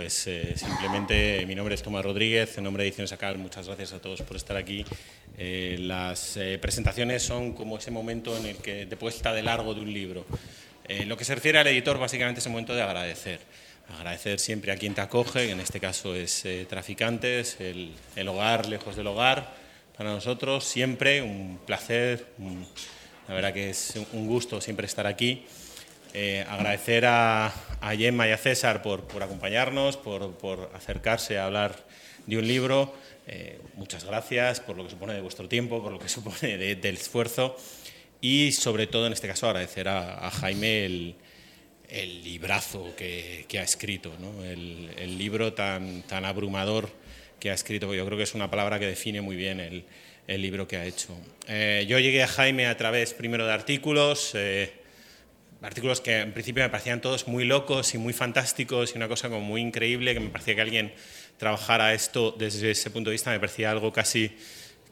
pues eh, simplemente mi nombre es Tomás Rodríguez, en nombre de Ediciones Acal, muchas gracias a todos por estar aquí. Eh, las eh, presentaciones son como ese momento en el que de puesta de largo de un libro. Lo que se refiere al editor, básicamente es el momento de agradecer. Agradecer siempre a quien te acoge, que en este caso es Traficantes, el, el, hogar lejos del hogar. Para nosotros siempre un placer, un, la verdad que es un gusto siempre estar aquí. Eh, agradecer a, a, Gemma y a César por, por acompañarnos, por, por, acercarse a hablar de un libro. Eh, muchas gracias por lo que supone de vuestro tiempo, por lo que supone de, del esfuerzo y sobre todo en este caso agradecer a, a Jaime el, el, librazo que, que ha escrito, ¿no? el, el, libro tan, tan abrumador que ha escrito, yo creo que es una palabra que define muy bien el, el libro que ha hecho. Eh, yo llegué a Jaime a través primero de artículos, eh, artículos que en principio me parecían todos muy locos y muy fantásticos y una cosa como muy increíble, que me parecía que alguien trabajara esto desde ese punto de vista, me parecía algo casi,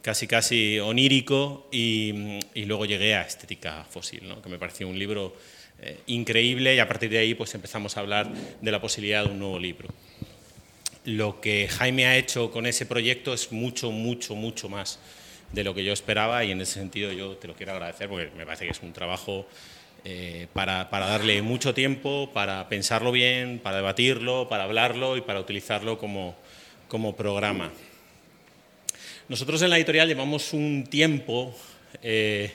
casi, casi onírico y, y luego llegué a Estética Fósil, ¿no? que me pareció un libro eh, increíble y a partir de ahí pues empezamos a hablar de la posibilidad de un nuevo libro. Lo que Jaime ha hecho con ese proyecto es mucho, mucho, mucho más de lo que yo esperaba y en ese sentido yo te lo quiero agradecer porque me parece que es un trabajo eh, para, para, darle mucho tiempo, para pensarlo bien, para debatirlo, para hablarlo y para utilizarlo como, programa. Nosotros en la editorial llevamos un tiempo eh,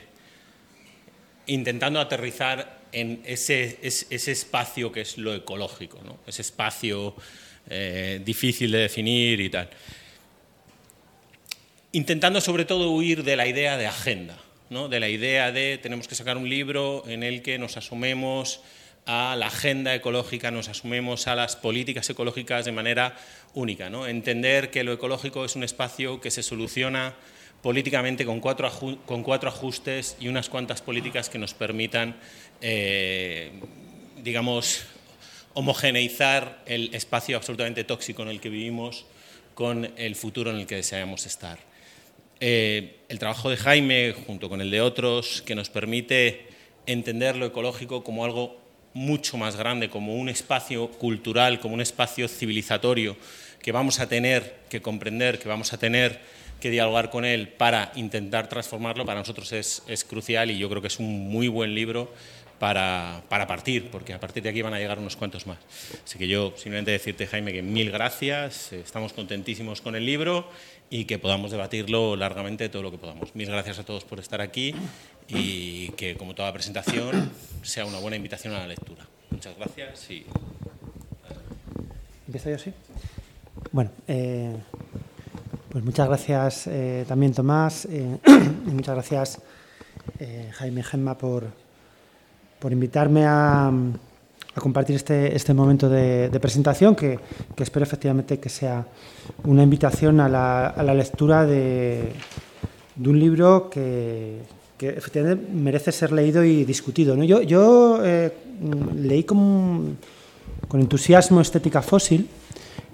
intentando aterrizar en ese, ese, ese, espacio que es lo ecológico, ¿no? ese espacio eh, difícil de definir y tal. Intentando sobre todo huir de la idea de agenda. ¿No? de la idea de tenemos que sacar un libro en el que nos asumemos a la agenda ecológica, nos asumemos a las políticas ecológicas de manera única. ¿no? Entender que lo ecológico es un espacio que se soluciona políticamente con cuatro, con cuatro ajustes y unas cuantas políticas que nos permitan, eh, digamos, homogeneizar el espacio absolutamente tóxico en el que vivimos con el futuro en el que deseamos estar. Eh, el trabajo de Jaime, junto con el de otros, que nos permite entender lo ecológico como algo mucho más grande, como un espacio cultural, como un espacio civilizatorio que vamos a tener que comprender, que vamos a tener que dialogar con él para intentar transformarlo, para nosotros es, es crucial y yo creo que es un muy buen libro para, para, partir, porque a partir de aquí van a llegar unos cuantos más. Así que yo simplemente decirte, Jaime, que mil gracias, estamos contentísimos con el libro y que podamos debatirlo largamente todo lo que podamos. Mil gracias a todos por estar aquí y que, como toda presentación, sea una buena invitación a la lectura. Muchas gracias y... ¿Empiezo yo así? Bueno, eh, pues muchas gracias eh, también Tomás eh, y muchas gracias Jaime Gemma por, por invitarme a, a compartir este, este momento de, de presentación que, que, espero efectivamente que sea una invitación a la, a la lectura de, de, un libro que, que, efectivamente merece ser leído y discutido. ¿no? Yo, yo eh, leí con, con, entusiasmo Estética Fósil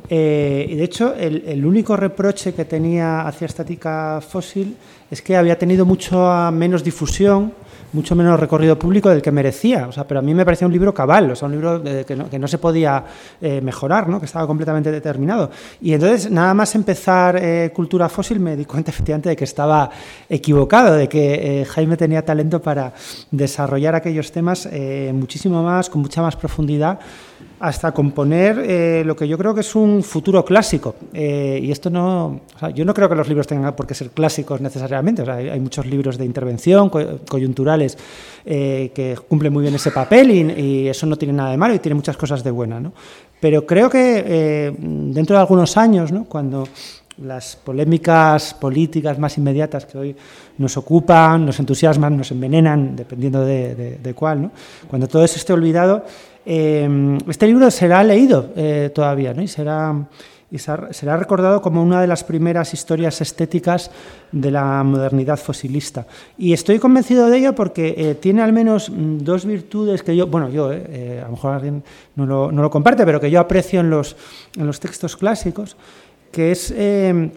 eh, y de hecho el, el, único reproche que tenía hacia Estética Fósil es que había tenido mucho menos difusión mucho menos recorrido público del que merecía. O sea, pero a mí me parecía un libro cabal, o sea, un libro de, que, no, que, no, se podía eh, mejorar, ¿no? que estaba completamente determinado. Y entonces, nada más empezar eh, Cultura Fósil, me di cuenta efectivamente de que estaba equivocado, de que eh, Jaime tenía talento para desarrollar aquellos temas eh, muchísimo más, con mucha más profundidad hasta componer eh, lo que yo creo que es un futuro clásico. Eh, y esto no. Yo no creo que los libros tengan por qué ser clásicos necesariamente. Hay, muchos libros de intervención co coyunturales eh, que cumplen muy bien ese papel y, eso no tiene nada de malo y tiene muchas cosas de buena. ¿no? Pero creo que dentro de algunos años, ¿no? cuando las polémicas políticas más inmediatas que hoy nos ocupan, nos entusiasman, nos envenenan, dependiendo de, de, de cuál, ¿no? cuando todo eso esté olvidado, eh, este libro será leído eh, todavía ¿no? y será será recordado como una de las primeras historias estéticas de la modernidad fosilista. Y estoy convencido de ello porque eh, tiene al menos mm, dos virtudes que yo, bueno, yo, eh, a lo mejor alguien no lo, no lo, comparte, pero que yo aprecio en los, en los textos clásicos, que es,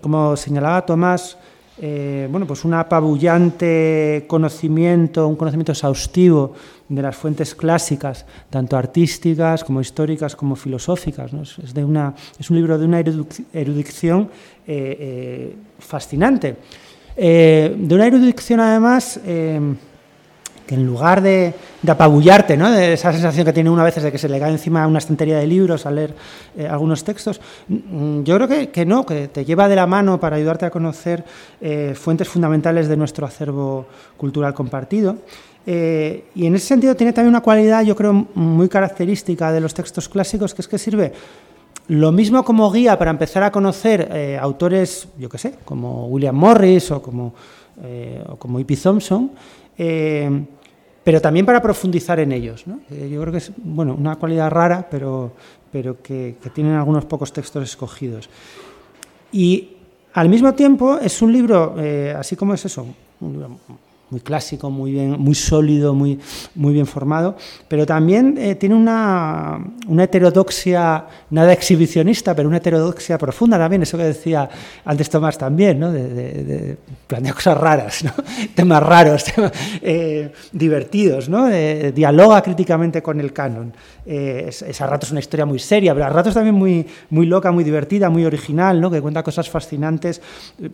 como señalaba Tomás, eh, bueno, pues un apabullante conocimiento, un conocimiento exhaustivo de las fuentes clásicas, tanto artísticas como históricas como filosóficas. Es, de una, es un libro de una erudición eh, eh, fascinante. de una erudición, además, que en lugar de, apabullarte, ¿no? de esa sensación que tiene uno a veces de que se le cae encima una estantería de libros al leer eh, algunos textos, mm, yo creo que, no, que te lleva de la mano para ayudarte a conocer eh, fuentes fundamentales de nuestro acervo cultural compartido. Eh, y en ese sentido tiene también una cualidad, yo creo, muy característica de los textos clásicos, que es que sirve lo mismo como guía para empezar a conocer autores, yo qué sé, como William Morris o como, o como. Thompson, eh, pero también para profundizar en ellos. Eh, yo creo que es bueno, una cualidad rara, pero, pero que, tienen algunos pocos textos escogidos. Y al mismo tiempo es un libro, eh, así como es eso, un libro muy clásico, muy bien, muy sólido, muy, muy bien formado, pero también eh, tiene una, una, heterodoxia, nada exhibicionista, pero una heterodoxia profunda también, eso que decía antes Tomás también, ¿no? de, de, plantear cosas raras, ¿no? temas raros, eh, divertidos, ¿no? dialoga críticamente con el canon. Eh, es, a ratos una historia muy seria, pero a ratos también muy, muy loca, muy divertida, muy original, ¿no? que cuenta cosas fascinantes,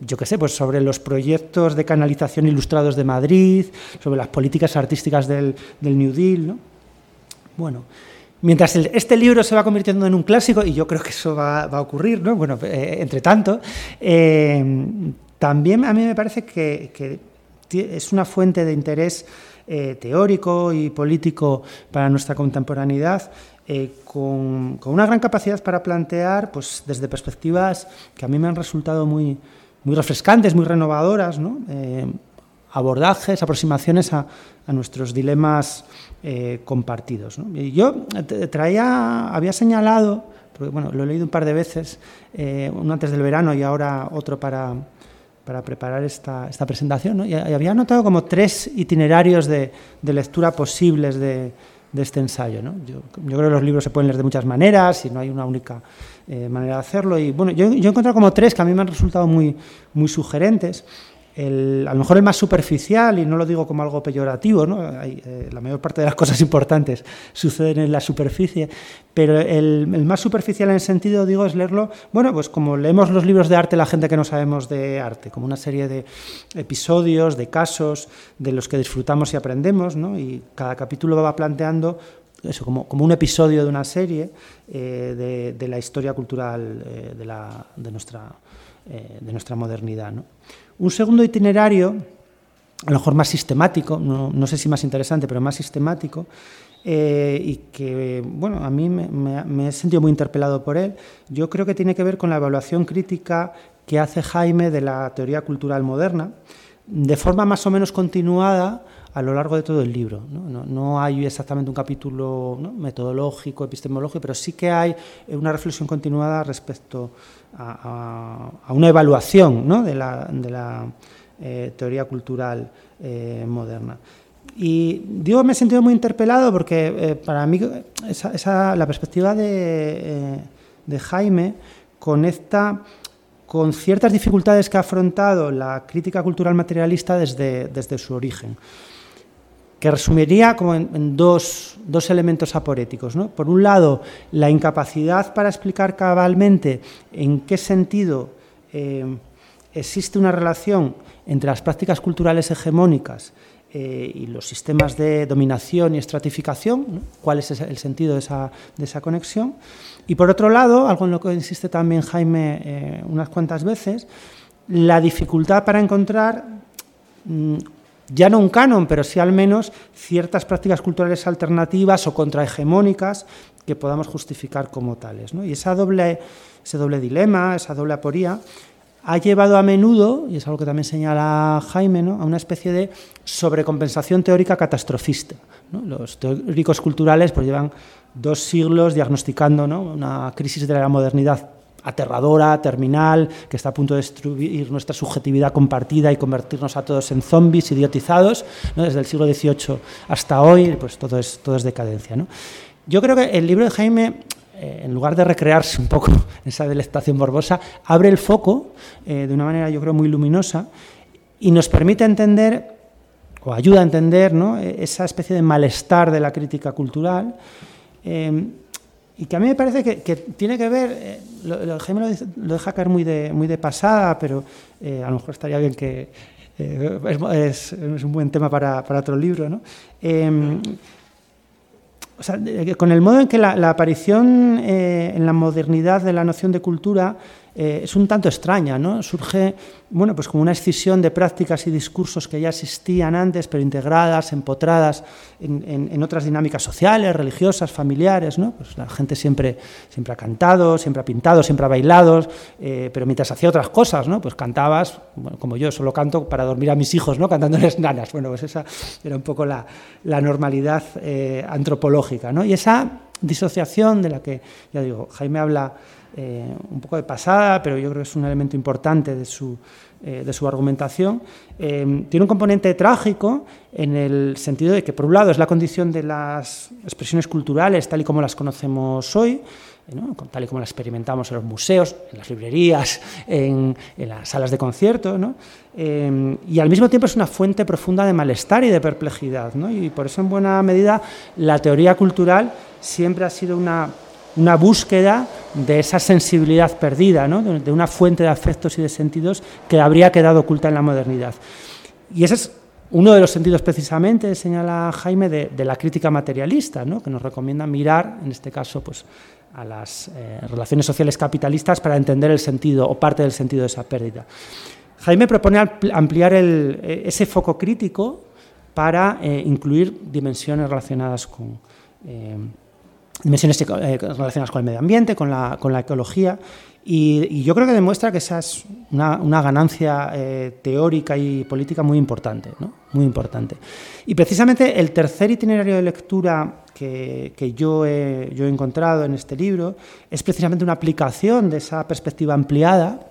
yo qué sé, pues sobre los proyectos de canalización ilustrados de Madrid, sobre las políticas artísticas del, New Deal. ¿no? Bueno, Mientras este libro se va convirtiendo en un clásico, y yo creo que eso va, a ocurrir, ¿no? bueno, eh, entre tanto, eh, también a mí me parece que, es una fuente de interés eh, teórico y político para nuestra contemporaneidad, eh, con, una gran capacidad para plantear, pues desde perspectivas que a mí me han resultado muy, muy refrescantes, muy renovadoras, eh, abordajes, aproximaciones a, nuestros dilemas compartidos. Y yo traía, había señalado, porque bueno, lo he leído un par de veces, uno antes del verano y ahora otro para para preparar esta, esta presentación, y, había notado como tres itinerarios de, lectura posibles de, este ensayo. yo, creo que los libros se pueden leer de muchas maneras y no hay una única eh, manera de hacerlo. Y bueno, yo, yo, he encontrado como tres que a mí me han resultado muy, muy sugerentes a lo mejor el más superficial, y no lo digo como algo peyorativo, ¿no? Eh, la mayor parte de las cosas importantes suceden en la superficie, pero el, más superficial en el sentido, digo, es leerlo, bueno, pues como leemos los libros de arte la gente que no sabemos de arte, como una serie de episodios, de casos, de los que disfrutamos y aprendemos, ¿no? y cada capítulo va planteando eso, como, como, un episodio de una serie eh, de, la historia cultural eh, de, la, de, nuestra, de nuestra modernidad. ¿no? Un segundo itinerario, a lo mejor más sistemático, no, sé si más interesante, pero más sistemático, eh, y que, bueno, a mí me, he sentido muy interpelado por él, yo creo que tiene que ver con la evaluación crítica que hace Jaime de la teoría cultural moderna, de forma más o menos continuada a lo largo de todo el libro. No, hay exactamente un capítulo metodológico, epistemológico, pero sí que hay una reflexión continuada respecto a, una evaluación de la, eh, teoría cultural eh, moderna. Y digo, me he sentido muy interpelado porque eh, para mí esa, la perspectiva de, Jaime conecta con ciertas dificultades que ha afrontado la crítica cultural materialista desde, desde su origen que resumiría como en, dos, elementos aporéticos. Por un lado, la incapacidad para explicar cabalmente en qué sentido eh, existe una relación entre las prácticas culturales hegemónicas eh, y los sistemas de dominación y estratificación, cuál es el sentido de esa, conexión. Y por otro lado, algo en lo que insiste también Jaime eh, unas cuantas veces, la dificultad para encontrar mm, ya no un canon, pero sí al menos ciertas prácticas culturales alternativas o contrahegemónicas que podamos justificar como tales. Y esa doble, ese doble dilema, esa doble aporía, ha llevado a menudo, y es algo que también señala Jaime, a una especie de sobrecompensación teórica catastrofista. Los teóricos culturales pues, llevan dos siglos diagnosticando una crisis de la modernidad aterradora, terminal, que está a punto de destruir nuestra subjetividad compartida y convertirnos a todos en zombies idiotizados, desde el siglo XVIII hasta hoy, pues todo es, todo es decadencia. Yo creo que el libro de Jaime eh, en lugar de recrearse un poco esa delectación morbosa, abre el foco eh, de una manera, yo creo, muy luminosa y nos permite entender, o ayuda a entender, e, esa especie de malestar de la crítica cultural. Em, y que a mí me parece que, tiene que ver, eh, lo, Jaime lo, deja caer muy de, muy de pasada, pero a lo mejor estaría bien que, es, un buen tema para, para otro libro, ¿no? Em, con el modo en que la, aparición eh, en la modernidad de la noción de cultura eh, es un tanto extraña, ¿no? Surge, bueno, pues como una escisión de prácticas y discursos que ya existían antes, pero integradas, empotradas en, otras dinámicas sociales, religiosas, familiares, ¿no? Pues la gente siempre, siempre ha cantado, siempre ha pintado, siempre ha bailado, eh, pero mientras hacía otras cosas, ¿no? Pues cantabas, como yo solo canto para dormir a mis hijos, ¿no? Cantándoles nanas. Bueno, pues esa era un poco la, normalidad eh, antropológica, ¿no? Y esa disociación de la que, ya digo, Jaime habla eh, un poco de pasada, pero yo creo que es un elemento importante de su, eh, de su argumentación, eh, tiene un componente trágico en el sentido de que, por un lado, es la condición de las expresiones culturales tal y como las conocemos hoy, tal y como las experimentamos en los museos, en las librerías, en, las salas de concierto, y al mismo tiempo es una fuente profunda de malestar y de perplejidad. Y por eso, en buena medida, la teoría cultural siempre ha sido una una búsqueda de esa sensibilidad perdida, de una fuente de afectos y de sentidos que habría quedado oculta en la modernidad. Y ese es uno de los sentidos precisamente, señala Jaime, de, la crítica materialista, que nos recomienda mirar, en este caso, pues, a las eh, relaciones sociales capitalistas para entender el sentido o parte del sentido de esa pérdida. Jaime propone ampliar e, ese foco crítico para eh, incluir dimensiones relacionadas con, eh, dimensiones eh, relacionadas con el medio ambiente, con la, con la ecología, y, yo creo que demuestra que esa es una, una ganancia eh, teórica y política muy importante, ¿no? muy importante. Y precisamente el tercer itinerario de lectura que, que yo, he, yo he encontrado en este libro es precisamente una aplicación de esa perspectiva ampliada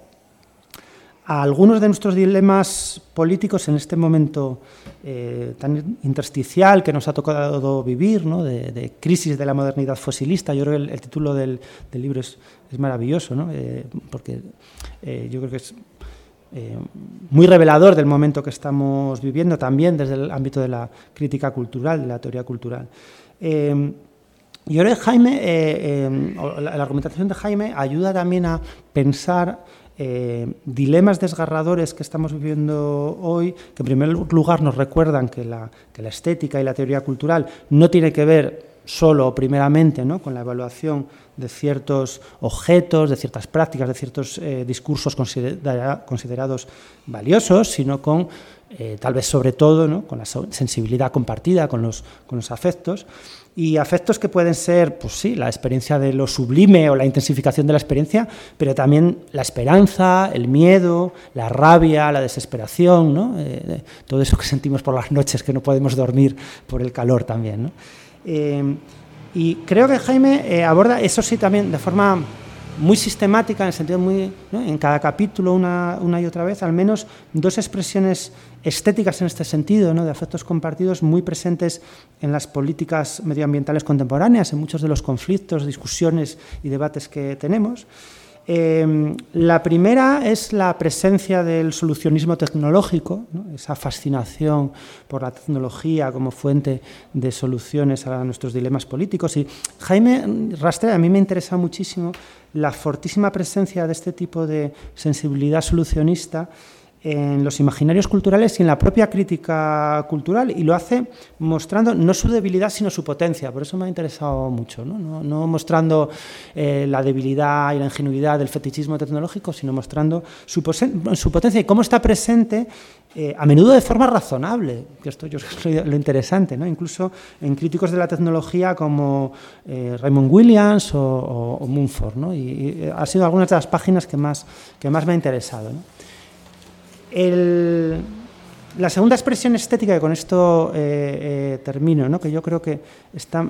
a algunos de nuestros dilemas políticos en este momento eh, tan intersticial que nos ha tocado vivir, ¿no? de, crisis de la modernidad fosilista. Yo creo que el, título del, libro es, maravilloso, ¿no? Eh, porque eh, yo creo que es muy revelador del momento que estamos viviendo, también desde el ámbito de la crítica cultural, de la teoría cultural. yo creo que Jaime, la argumentación de Jaime ayuda también a pensar eh, dilemas desgarradores que estamos viviendo hoy, que en primer lugar nos recuerdan que la, estética y la teoría cultural no tiene que ver solo o primeramente ¿no? con la evaluación de ciertos objetos, de ciertas prácticas, de ciertos eh, discursos considerados valiosos, sino con, eh, tal vez sobre todo, con la sensibilidad compartida, con los, con los afectos y afectos que pueden ser, pues sí, la experiencia de lo sublime o la intensificación de la experiencia, pero también la esperanza, el miedo, la rabia, la desesperación, ¿no? Eh, todo eso que sentimos por las noches que no podemos dormir por el calor también. ¿no? Eh, y creo que Jaime eh, aborda eso sí también de forma muy sistemática, en el sentido muy, en cada capítulo una, una, y otra vez, al menos dos expresiones estéticas en este sentido, ¿no? de afectos compartidos muy presentes en las políticas medioambientales contemporáneas, en muchos de los conflictos, discusiones y debates que tenemos. Em, la primera es la presencia del solucionismo tecnológico, esa fascinación por la tecnología como fuente de soluciones a nuestros dilemas políticos. Y Jaime Rastre, a mí me interesa muchísimo la fortísima presencia de este tipo de sensibilidad solucionista en los imaginarios culturales y en la propia crítica cultural y lo hace mostrando no su debilidad sino su potencia, por eso me ha interesado mucho, no, no, mostrando eh, la debilidad y la ingenuidad del fetichismo tecnológico, sino mostrando su, su potencia y cómo está presente eh, a menudo de forma razonable, que esto yo es lo interesante, ¿no? incluso en críticos de la tecnología como eh, Raymond Williams o, o, Mumford, ¿no? y, y, ha sido algunas de las páginas que más, que más me ha interesado. ¿no? La segunda expresión estética, y con esto eh, eh, termino, que yo creo que está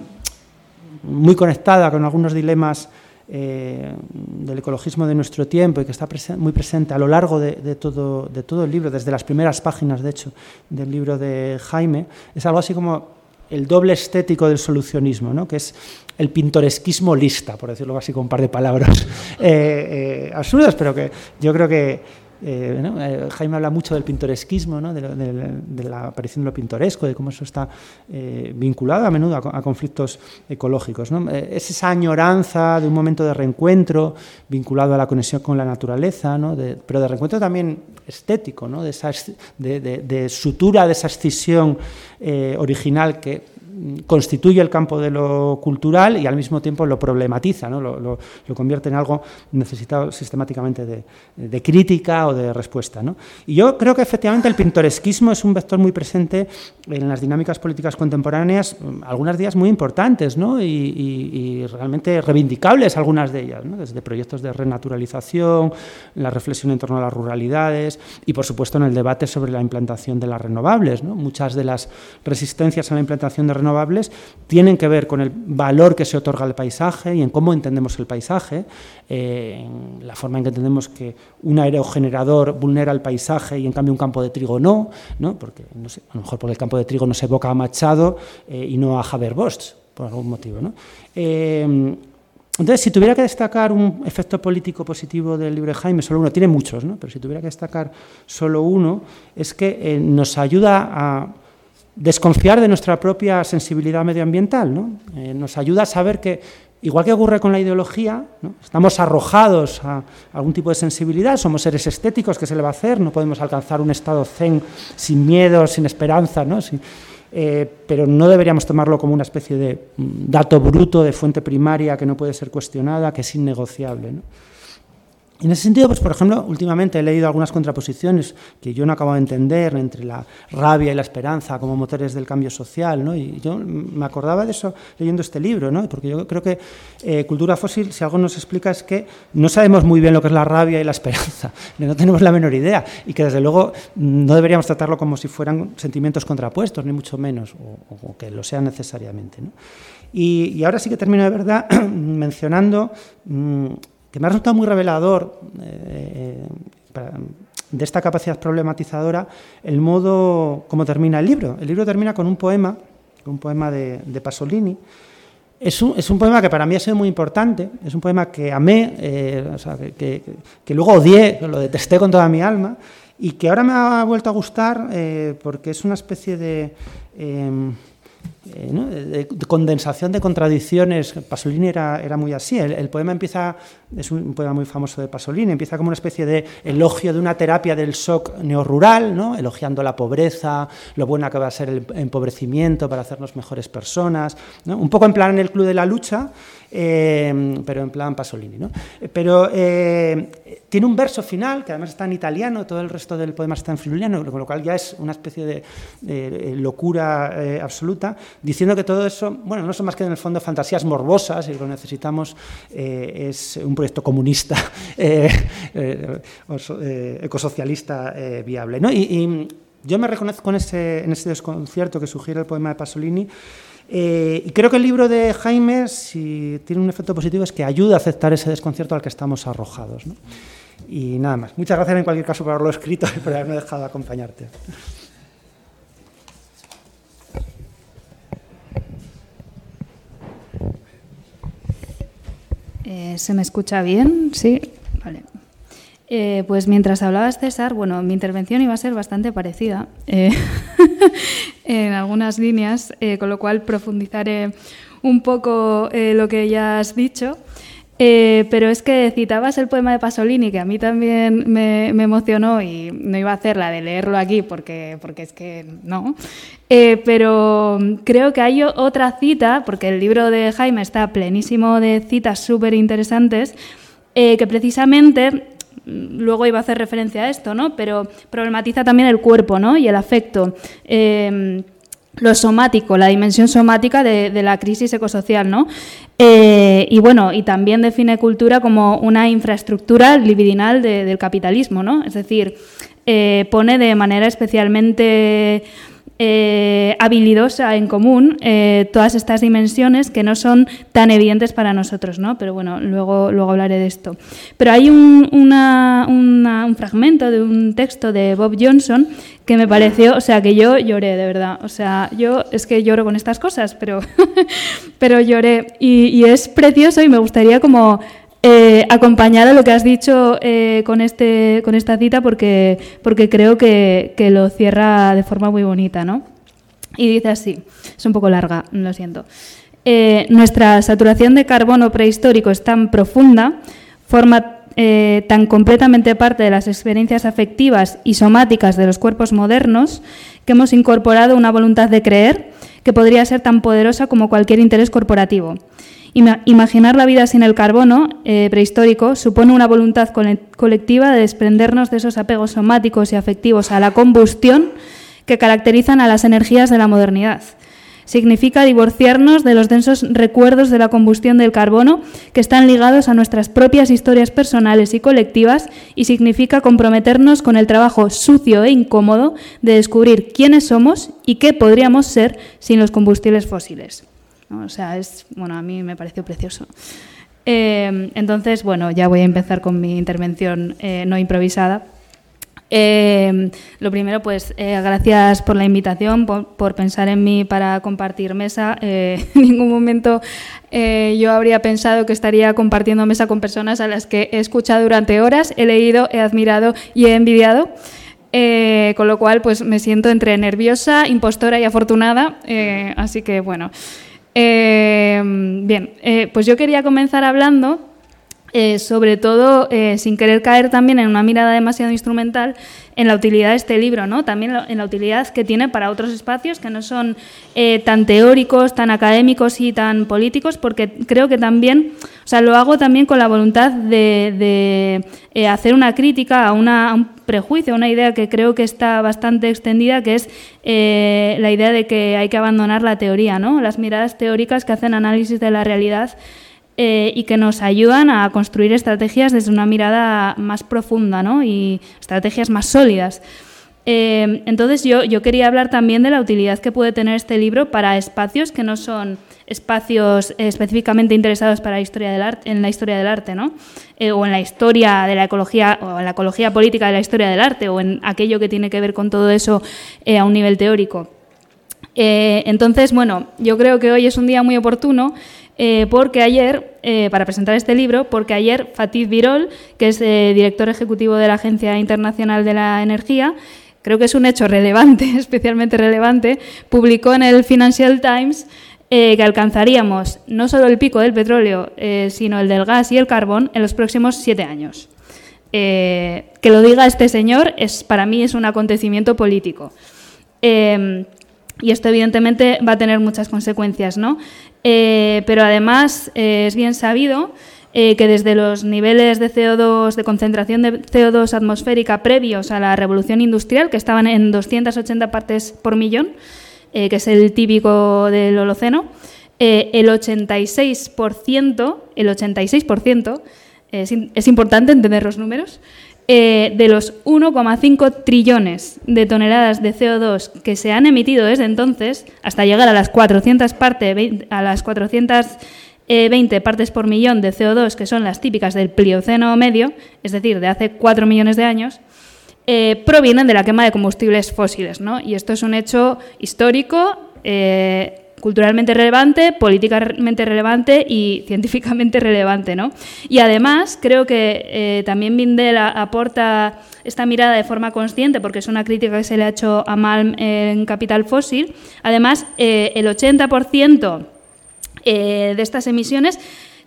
muy conectada con algunos dilemas eh, del ecologismo de nuestro tiempo y que está muy presente a lo largo de, todo, el libro, desde las primeras páginas, de hecho, del libro de Jaime, es algo así como el doble estético del solucionismo, que es el pintoresquismo lista, por decirlo así con un par de palabras eh, absurdas, pero que yo creo que eh, eh, Jaime habla mucho del pintoresquismo, de, la aparición de lo pintoresco, de cómo eso está eh, vinculado a menudo a, conflictos ecológicos. es esa añoranza de un momento de reencuentro vinculado a la conexión con la naturaleza, pero de reencuentro también estético, de, esa, de, sutura de esa escisión original que constituye el campo de lo cultural y al mismo tiempo lo problematiza, ¿no? lo, convierte en algo necesitado sistemáticamente de, crítica o de respuesta. ¿no? Y yo creo que efectivamente el pintoresquismo es un vector muy presente en las dinámicas políticas contemporáneas, algunas de ellas muy importantes ¿no? y, realmente reivindicables algunas de ellas, desde proyectos de renaturalización, la reflexión en torno a las ruralidades y por supuesto en el debate sobre la implantación de las renovables. Muchas de las resistencias a la implantación de renovables tienen que ver con el valor que se otorga al paisaje y en cómo entendemos el paisaje, eh, la forma en que entendemos que un aerogenerador vulnera el paisaje y en cambio un campo de trigo no, ¿no? porque no sé, a lo mejor porque el campo de trigo no se evoca a Machado eh, y no a Haber-Bosch, por algún motivo. ¿no? Eh, entonces, si tuviera que destacar un efecto político positivo del libro de Jaime, solo uno, tiene muchos, ¿no? pero si tuviera que destacar solo uno, es que nos ayuda a desconfiar de nuestra propia sensibilidad medioambiental. ¿no? Eh, nos ayuda a saber que, igual que ocurre con la ideología, estamos arrojados a algún tipo de sensibilidad, somos seres estéticos, ¿qué se le va a hacer? No podemos alcanzar un estado zen sin miedo, sin esperanza, ¿no? Eh, pero no deberíamos tomarlo como una especie de mm, dato bruto, de fuente primaria que no puede ser cuestionada, que es innegociable. ¿no? En ese sentido, pues por ejemplo, últimamente he leído algunas contraposiciones que yo no acabo de entender entre la rabia y la esperanza como motores del cambio social, ¿no? Y yo me acordaba de eso leyendo este libro, ¿no? Porque yo creo que eh, Cultura Fósil, si algo nos explica, es que no sabemos muy bien lo que es la rabia y la esperanza, no tenemos la menor idea, y que desde luego no deberíamos tratarlo como si fueran sentimientos contrapuestos, ni mucho menos, o, que lo sean necesariamente. Y, ahora sí que termino de verdad mencionando... Mm, que me ha resultado muy revelador eh, de esta capacidad problematizadora el modo como termina el libro. El libro termina con un poema, un poema de, Pasolini. Es un, es un, poema que para mí ha sido muy importante, es un poema que amé, eh, que, luego odié, lo detesté con toda mi alma, y que ahora me ha vuelto a gustar eh, porque es una especie de eh, de, condensación de contradicciones. Pasolini era, era muy así. El, poema empieza, es un, poema muy famoso de Pasolini, empieza como una especie de elogio de una terapia del shock neorrural, ¿no? elogiando la pobreza, lo buena que va a ser el empobrecimiento para hacernos mejores personas. Un poco en plan en el Club de la Lucha, eh, pero en plan Pasolini. ¿no? Pero eh, tiene un verso final, que además está en italiano, todo el resto del poema está en friuliano, con lo cual ya es una especie de, locura eh, absoluta, diciendo que todo eso, bueno, no son más que en el fondo fantasías morbosas y lo que necesitamos es un proyecto comunista, ecosocialista viable. ¿no? Y, yo me reconozco en en ese desconcierto que sugiere el poema de Pasolini, eh, y creo que el libro de Jaime, si tiene un efecto positivo, es que ayuda a aceptar ese desconcierto al que estamos arrojados. Y nada más. Muchas gracias en cualquier caso por haberlo escrito y por haberme dejado acompañarte. Eh, ¿Se me escucha bien? Sí. Vale. Eh, pues mientras hablabas, César, bueno, mi intervención iba a ser bastante parecida eh, en algunas líneas, eh, con lo cual profundizaré un poco lo que ya has dicho. pero es que citabas el poema de Pasolini, que a mí también me, emocionó y no iba a hacer la de leerlo aquí porque, porque es que no. pero creo que hay otra cita, porque el libro de Jaime está plenísimo de citas súper interesantes, que precisamente luego iba a hacer referencia a esto, ¿no? Pero problematiza también el cuerpo, ¿no? Y el afecto. Em, lo somático, la dimensión somática de, la crisis ecosocial, ¿no? Eh, y bueno, y también define cultura como una infraestructura libidinal del capitalismo, ¿no? Es decir, eh, pone de manera especialmente eh, habilidosa en común eh, todas estas dimensiones que no son tan evidentes para nosotros, ¿no? Pero bueno, luego, luego hablaré de esto. Pero hay un, un fragmento de un texto de Bob Johnson que me pareció, o sea, que yo lloré, de verdad. O sea, yo es que lloro con estas cosas, pero, pero lloré. Y, y es precioso y me gustaría como eh, acompañar lo que has dicho eh, con, este, con esta cita porque, porque creo que, que, lo cierra de forma muy bonita, ¿no? Y dice así, es un poco larga, lo siento. Eh, nuestra saturación de carbono prehistórico es tan profunda, forma eh, tan completamente parte de las experiencias afectivas y somáticas de los cuerpos modernos, que hemos incorporado una voluntad de creer que podría ser tan poderosa como cualquier interés corporativo. Imaginar la vida sin el carbono eh, prehistórico supone una voluntad colectiva de desprendernos de esos apegos somáticos y afectivos a la combustión que caracterizan a las energías de la modernidad. Significa divorciarnos de los densos recuerdos de la combustión del carbono que están ligados a nuestras propias historias personales y colectivas y significa comprometernos con el trabajo sucio e incómodo de descubrir quiénes somos y qué podríamos ser sin los combustibles fósiles. O sea, es, bueno, a mí me pareció precioso. Eh, entonces, bueno, ya voy a empezar con mi intervención eh, no improvisada. Eh, lo primero, pues gracias por la invitación, por, pensar en mí para compartir mesa. en ningún momento yo habría pensado que estaría compartiendo mesa con personas a las que he escuchado durante horas, he leído, he admirado y he envidiado. con lo cual, pues me siento entre nerviosa, impostora y afortunada. así que, bueno. Eh, bien, eh, pues yo quería comenzar hablando, eh, sobre todo, sin querer caer también en una mirada demasiado instrumental, en la utilidad de este libro, ¿no? También en la utilidad que tiene para otros espacios que no son tan teóricos, tan académicos y tan políticos, porque creo que también, o sea, lo hago también con la voluntad de, hacer una crítica a, una, a un prejuicio, una idea que creo que está bastante extendida, que es eh, la idea de que hay que abandonar la teoría, ¿no? las miradas teóricas que hacen análisis de la realidad eh, y que nos ayudan a construir estrategias desde una mirada más profunda ¿no? y estrategias más sólidas. Eh, entonces yo, yo quería hablar también de la utilidad que puede tener este libro para espacios que no son espacios específicamente interesados para la historia del arte, en la historia del arte, ¿no? Eh, o en la historia de la ecología, o en la ecología política de la historia del arte, o en aquello que tiene que ver con todo eso eh, a un nivel teórico. Eh, entonces, bueno, yo creo que hoy es un día muy oportuno porque ayer, para presentar este libro, porque ayer Fatih Birol, que es director ejecutivo de la Agencia Internacional de la Energía, creo que es un hecho relevante, especialmente relevante, publicó en el Financial Times eh, que alcanzaríamos no solo el pico del petróleo, eh, sino el del gas y el carbón en los próximos siete años. Eh, que lo diga este señor es para mí es un acontecimiento político. y esto evidentemente va a tener muchas consecuencias, ¿no? Pero además es bien sabido que desde los niveles de CO2, de concentración de CO2 atmosférica previos a la revolución industrial, que estaban en 280 partes por millón, eh, que es el típico del Holoceno, eh, el 86%, el 86%, es, es importante entender los números, eh, de los 1,5 trillones de toneladas de CO2 que se han emitido desde entonces, hasta llegar a las 400 parte, a las 420 partes por millón de CO2, que son las típicas del Plioceno medio, es decir, de hace 4 millones de años, eh, provienen de la quema de combustibles fósiles. ¿no? Y esto es un hecho histórico, eh, culturalmente relevante, políticamente relevante y científicamente relevante. ¿no? Y además creo que eh, también Bindel aporta esta mirada de forma consciente, porque es una crítica que se le ha hecho a Malm en Capital Fósil. Además, el 80% de estas emisiones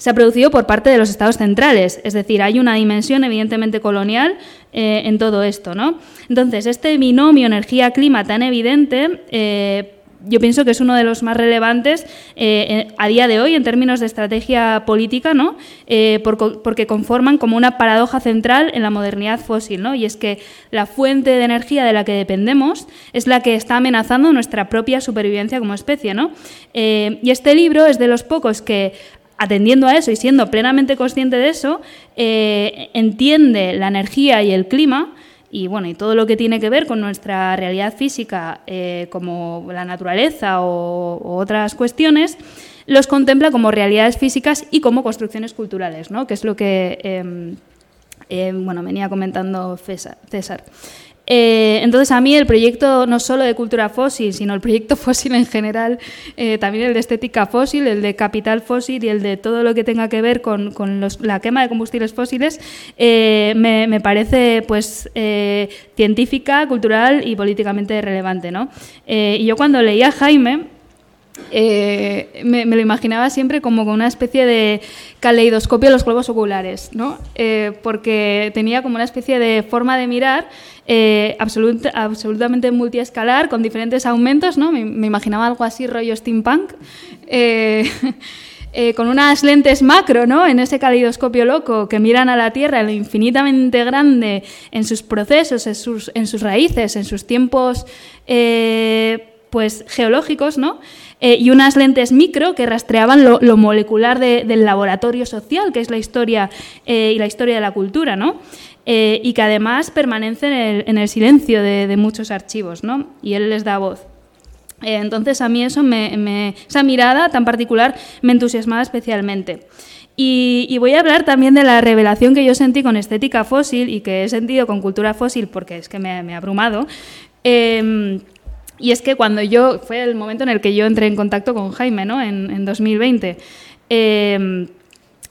se ha producido por parte de los estados centrales. Es decir, hay una dimensión evidentemente colonial eh, en todo esto. ¿no? Entonces, este binomio energía-clima tan evidente... Eh, yo pienso que es uno de los más relevantes eh, a día de hoy en términos de estrategia política, ¿no? porque conforman como una paradoja central en la modernidad fósil, ¿no? y es que la fuente de energía de la que dependemos es la que está amenazando nuestra propia supervivencia como especie. ¿no? y este libro es de los pocos que atendiendo a eso y siendo plenamente consciente de eso, eh, entiende la energía y el clima y bueno, y todo lo que tiene que ver con nuestra realidad física, eh, como la naturaleza o, otras cuestiones, los contempla como realidades físicas y como construcciones culturales, ¿no? que es lo que em, em, bueno, venía comentando César. Eh, entonces, a mí el proyecto no solo de cultura fósil, sino el proyecto fósil en general, eh, también el de estética fósil, el de capital fósil y el de todo lo que tenga que ver con, la quema de combustibles fósiles, eh, me, parece pues científica, cultural y políticamente relevante. ¿no? y yo cuando leía a Jaime, me, me, lo imaginaba siempre como con una especie de caleidoscopio de los globos oculares, ¿no? porque tenía como una especie de forma de mirar eh, absolutamente multiescalar, con diferentes aumentos, ¿no? Me, imaginaba algo así, rollo steampunk, eh, eh, con unas lentes macro, ¿no? En ese calidoscopio loco que miran a la Tierra lo infinitamente grande en sus procesos, en sus raíces, en sus tiempos pues, geológicos, ¿no? y unas lentes micro que rastreaban lo, molecular del laboratorio social, que es la historia y la historia de la cultura, ¿no? Eh, y que además permanecen en el, silencio de, muchos archivos, ¿no? Y él les da voz. Eh, entonces a mí eso me, esa mirada tan particular me entusiasmaba especialmente. Y, voy a hablar también de la revelación que yo sentí con estética fósil y que he sentido con cultura fósil porque es que me, ha abrumado. Em, y es que cuando yo, fue el momento en el que yo entré en contacto con Jaime, ¿no? En, en 2020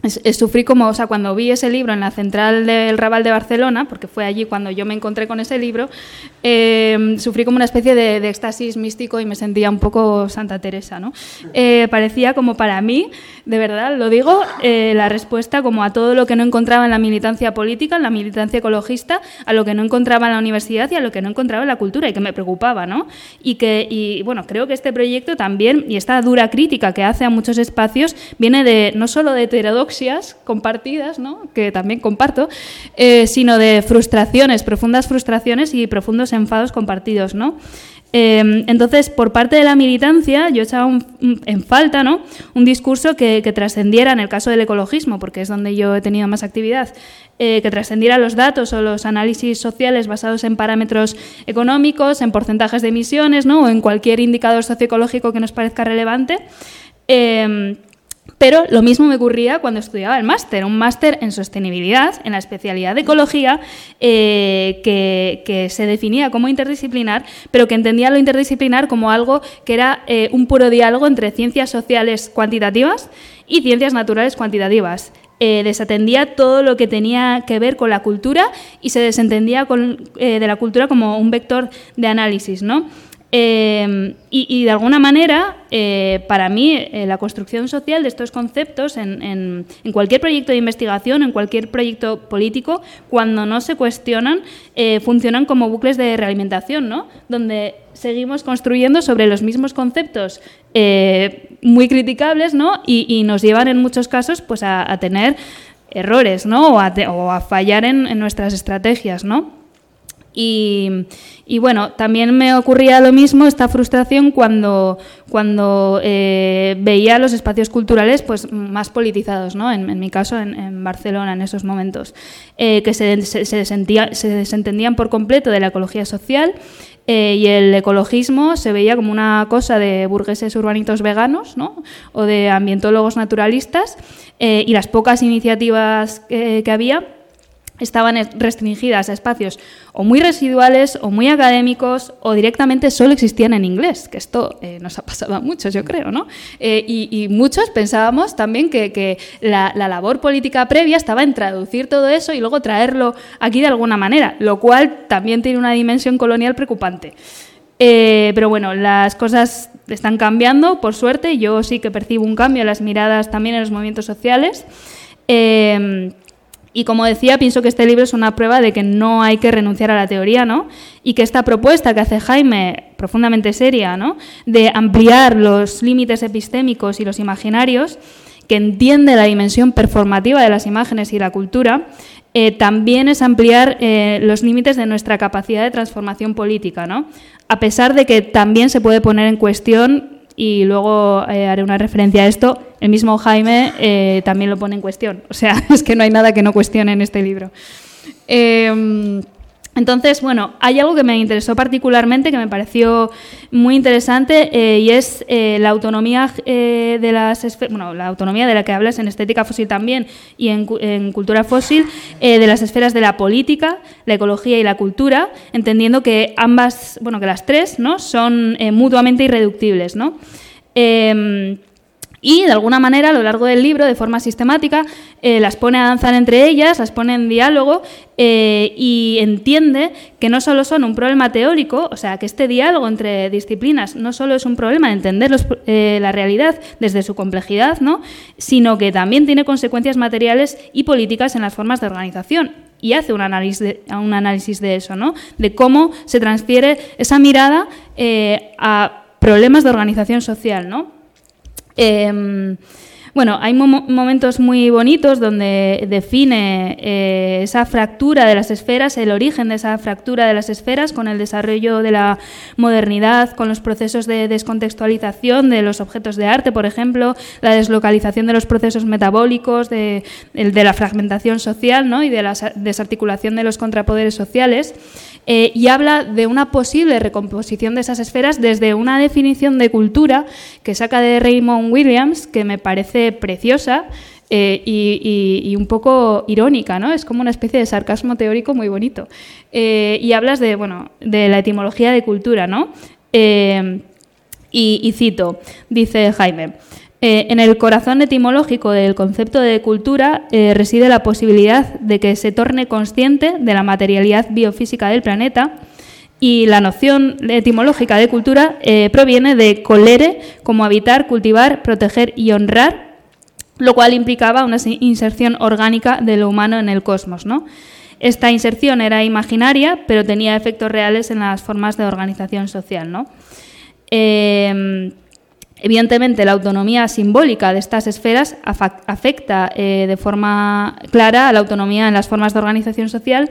sufrí como, o sea, cuando vi ese libro en la central del Raval de Barcelona, porque fue allí cuando yo me encontré con ese libro, eh, sufrí como una especie de, éxtasis místico y me sentía un poco Santa Teresa, ¿no? Eh, parecía como para mí, de verdad, lo digo, eh, la respuesta como a todo lo que no encontraba en la militancia política, en la militancia ecologista, a lo que no encontraba en la universidad y a lo que no encontraba en la cultura y que me preocupaba, ¿no? Y que, y bueno, creo que este proyecto también, y esta dura crítica que hace a muchos espacios, viene de no solo de heterodoxia, compartidas, ¿no? que también comparto, eh, sino de frustraciones, profundas frustraciones y profundos enfados compartidos. ¿no? Em, entonces, por parte de la militancia, yo echaba en falta ¿no? un discurso que, trascendiera, en el caso del ecologismo, porque es donde yo he tenido más actividad, eh, que trascendiera los datos o los análisis sociales basados en parámetros económicos, en porcentajes de emisiones ¿no? o en cualquier indicador socioecológico que nos parezca relevante. Em, pero lo mismo me ocurría cuando estudiaba el máster, un máster en sostenibilidad, en la especialidad de ecología, eh, que, se definía como interdisciplinar, pero que entendía lo interdisciplinar como algo que era eh, un puro diálogo entre ciencias sociales cuantitativas y ciencias naturales cuantitativas. Eh, desatendía todo lo que tenía que ver con la cultura y se desentendía de la cultura como un vector de análisis, ¿no? Em, y, de alguna manera, eh, para mí, eh, la construcción social de estos conceptos en, cualquier proyecto de investigación, en cualquier proyecto político, cuando no se cuestionan, eh, funcionan como bucles de realimentación, ¿no? donde seguimos construyendo sobre los mismos conceptos muy criticables ¿no? y, nos llevan en muchos casos pues, a, tener errores ¿no? o, a, fallar en, en nuestras estrategias. ¿no? Y, bueno, también me ocurría lo mismo, esta frustración, cuando, cuando eh, veía los espacios culturales pues, más politizados, ¿no? en, mi caso en, Barcelona en esos momentos, eh, que se, se, se, desentendían por completo de la ecología social eh, y el ecologismo se veía como una cosa de burgueses urbanitos veganos ¿no? o de ambientólogos naturalistas y las pocas iniciativas que había estaban restringidas a espacios o muy residuales o muy académicos o directamente solo existían en inglés, que esto eh, nos ha pasado a muchos, yo creo, ¿no? Eh, y, muchos pensábamos también que, la, labor política previa estaba en traducir todo eso y luego traerlo aquí de alguna manera, lo cual también tiene una dimensión colonial preocupante. Eh, pero bueno, las cosas están cambiando, por suerte, yo sí que percibo un cambio en las miradas también en los movimientos sociales. Y como decía, pienso que este libro es una prueba de que no hay que renunciar a la teoría, ¿no? Y que esta propuesta que hace Jaime, profundamente seria, ¿no? De ampliar los límites epistémicos y los imaginarios, que entiende la dimensión performativa de las imágenes y la cultura, eh, también es ampliar eh, los límites de nuestra capacidad de transformación política, ¿no? A pesar de que también se puede poner en cuestión y luego eh, haré una referencia a esto. El mismo Jaime eh, también lo pone en cuestión. O sea, es que no hay nada que no cuestione en este libro. Em, Entonces, bueno, hay algo que me interesó particularmente, que me pareció muy interesante, eh, y es eh, la autonomía eh, de las bueno, la autonomía de la que hablas en estética fósil también y en, en cultura fósil, de las esferas de la política, la ecología y la cultura, entendiendo que ambas, bueno, que las tres, ¿no? son mutuamente irreductibles, ¿no? Y de alguna manera a lo largo del libro, de forma sistemática, eh, las pone a danzar entre ellas, las pone en diálogo eh, y entiende que no solo son un problema teórico, o sea, que este diálogo entre disciplinas no solo es un problema de entender eh, la realidad desde su complejidad, ¿no? sino que también tiene consecuencias materiales y políticas en las formas de organización y hace un análisis de eso, ¿no? de cómo se transfiere esa mirada a problemas de organización social. ¿no? Em, bueno, hay momentos muy bonitos donde define eh, esa fractura de las esferas, el origen de esa fractura de las esferas con el desarrollo de la modernidad, con los procesos de descontextualización de los objetos de arte, por ejemplo, la deslocalización de los procesos metabólicos, de, de la fragmentación social ¿no? y de la desarticulación de los contrapoderes sociales. Eh, y habla de una posible recomposición de esas esferas desde una definición de cultura que saca de Raymond Williams, que me parece preciosa, eh, y, un poco irónica, ¿no? Es como una especie de sarcasmo teórico muy bonito. Eh, y hablas de, bueno, de la etimología de cultura, ¿no? y, cito, dice Jaime. Eh, en el corazón etimológico del concepto de cultura eh, reside la posibilidad de que se torne consciente de la materialidad biofísica del planeta y la noción etimológica de cultura eh, proviene de colere, como habitar, cultivar, proteger y honrar, lo cual implicaba una inserción orgánica de lo humano en el cosmos. Esta inserción era imaginaria, pero tenía efectos reales en las formas de organización social. Evidentemente, la autonomía simbólica de estas esferas afecta eh, de forma clara a la autonomía en las formas de organización social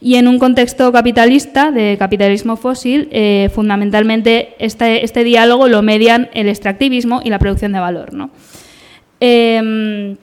y en un contexto capitalista, de capitalismo fósil, eh, fundamentalmente este, este, diálogo lo median el extractivismo y la producción de valor. ¿no? Em,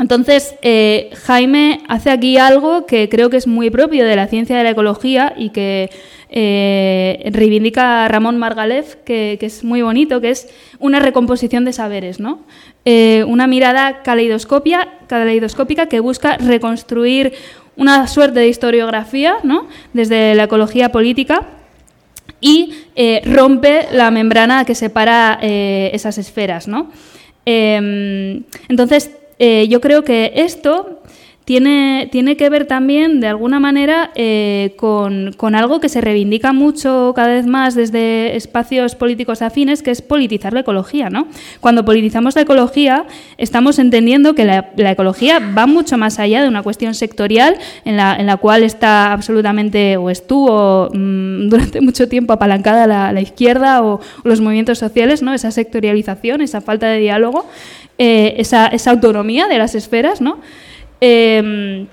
entonces, eh, Jaime hace aquí algo que creo que es muy propio de la ciencia de la ecología y que eh, reivindica Ramón Margalef, que, es muy bonito, que es una recomposición de saberes, ¿no? Eh, una mirada caleidoscópica que busca reconstruir una suerte de historiografía ¿no? desde la ecología política y rompe la membrana que separa esas esferas. ¿no? Em, entonces, yo creo que esto tiene, tiene que ver también, de alguna manera, eh, con, algo que se reivindica mucho cada vez más desde espacios políticos afines, que es politizar la ecología. ¿no? Cuando politizamos la ecología, estamos entendiendo que la, ecología va mucho más allá de una cuestión sectorial en la, en la cual está absolutamente, o estuvo mm, durante mucho tiempo apalancada la, izquierda o, los movimientos sociales, ¿no? esa sectorialización, esa falta de diálogo, eh, esa, esa autonomía de las esferas, ¿no? Em,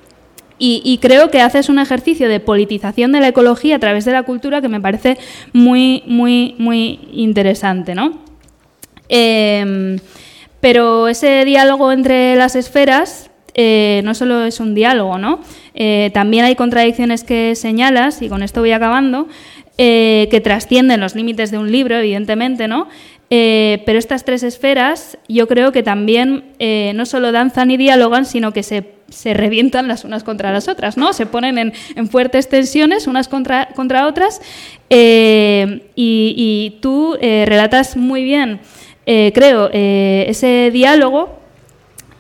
y, creo que haces un ejercicio de politización de la ecología a través de la cultura que me parece muy, muy, muy interesante, ¿no? Em, pero ese diálogo entre las esferas eh, no solo es un diálogo, ¿no? Eh, también hay contradicciones que señalas, y con esto voy acabando, que trascienden los límites de un libro, evidentemente, ¿no? Eh, pero estas tres esferas yo creo que también eh, no solo danzan y dialogan, sino que se, se, revientan las unas contra las otras, ¿no? Se ponen en, fuertes tensiones unas contra, contra otras eh, y, tú relatas muy bien, creo, ese diálogo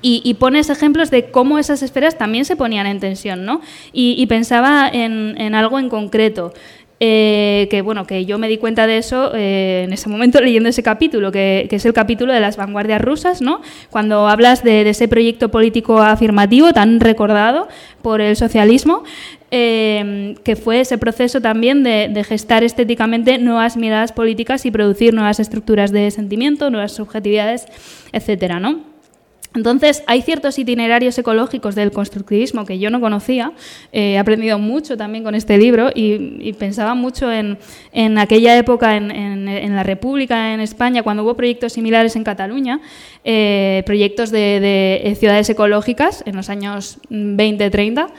y, pones ejemplos de cómo esas esferas también se ponían en tensión, ¿no? Y, pensaba en, en, algo en concreto. Eh, que bueno, que yo me di cuenta de eso eh, en ese momento leyendo ese capítulo, que, es el capítulo de las vanguardias rusas, ¿no? Cuando hablas de, ese proyecto político afirmativo tan recordado por el socialismo, eh, que fue ese proceso también de, de, gestar estéticamente nuevas miradas políticas y producir nuevas estructuras de sentimiento, nuevas subjetividades, etcétera, ¿no? Entonces, hay ciertos itinerarios ecológicos del constructivismo que yo no conocía. Eh, he aprendido mucho también con este libro y, pensaba mucho en, aquella época en, la República, en España, cuando hubo proyectos similares en Cataluña, eh, proyectos de, ciudades ecológicas en los años 20-30.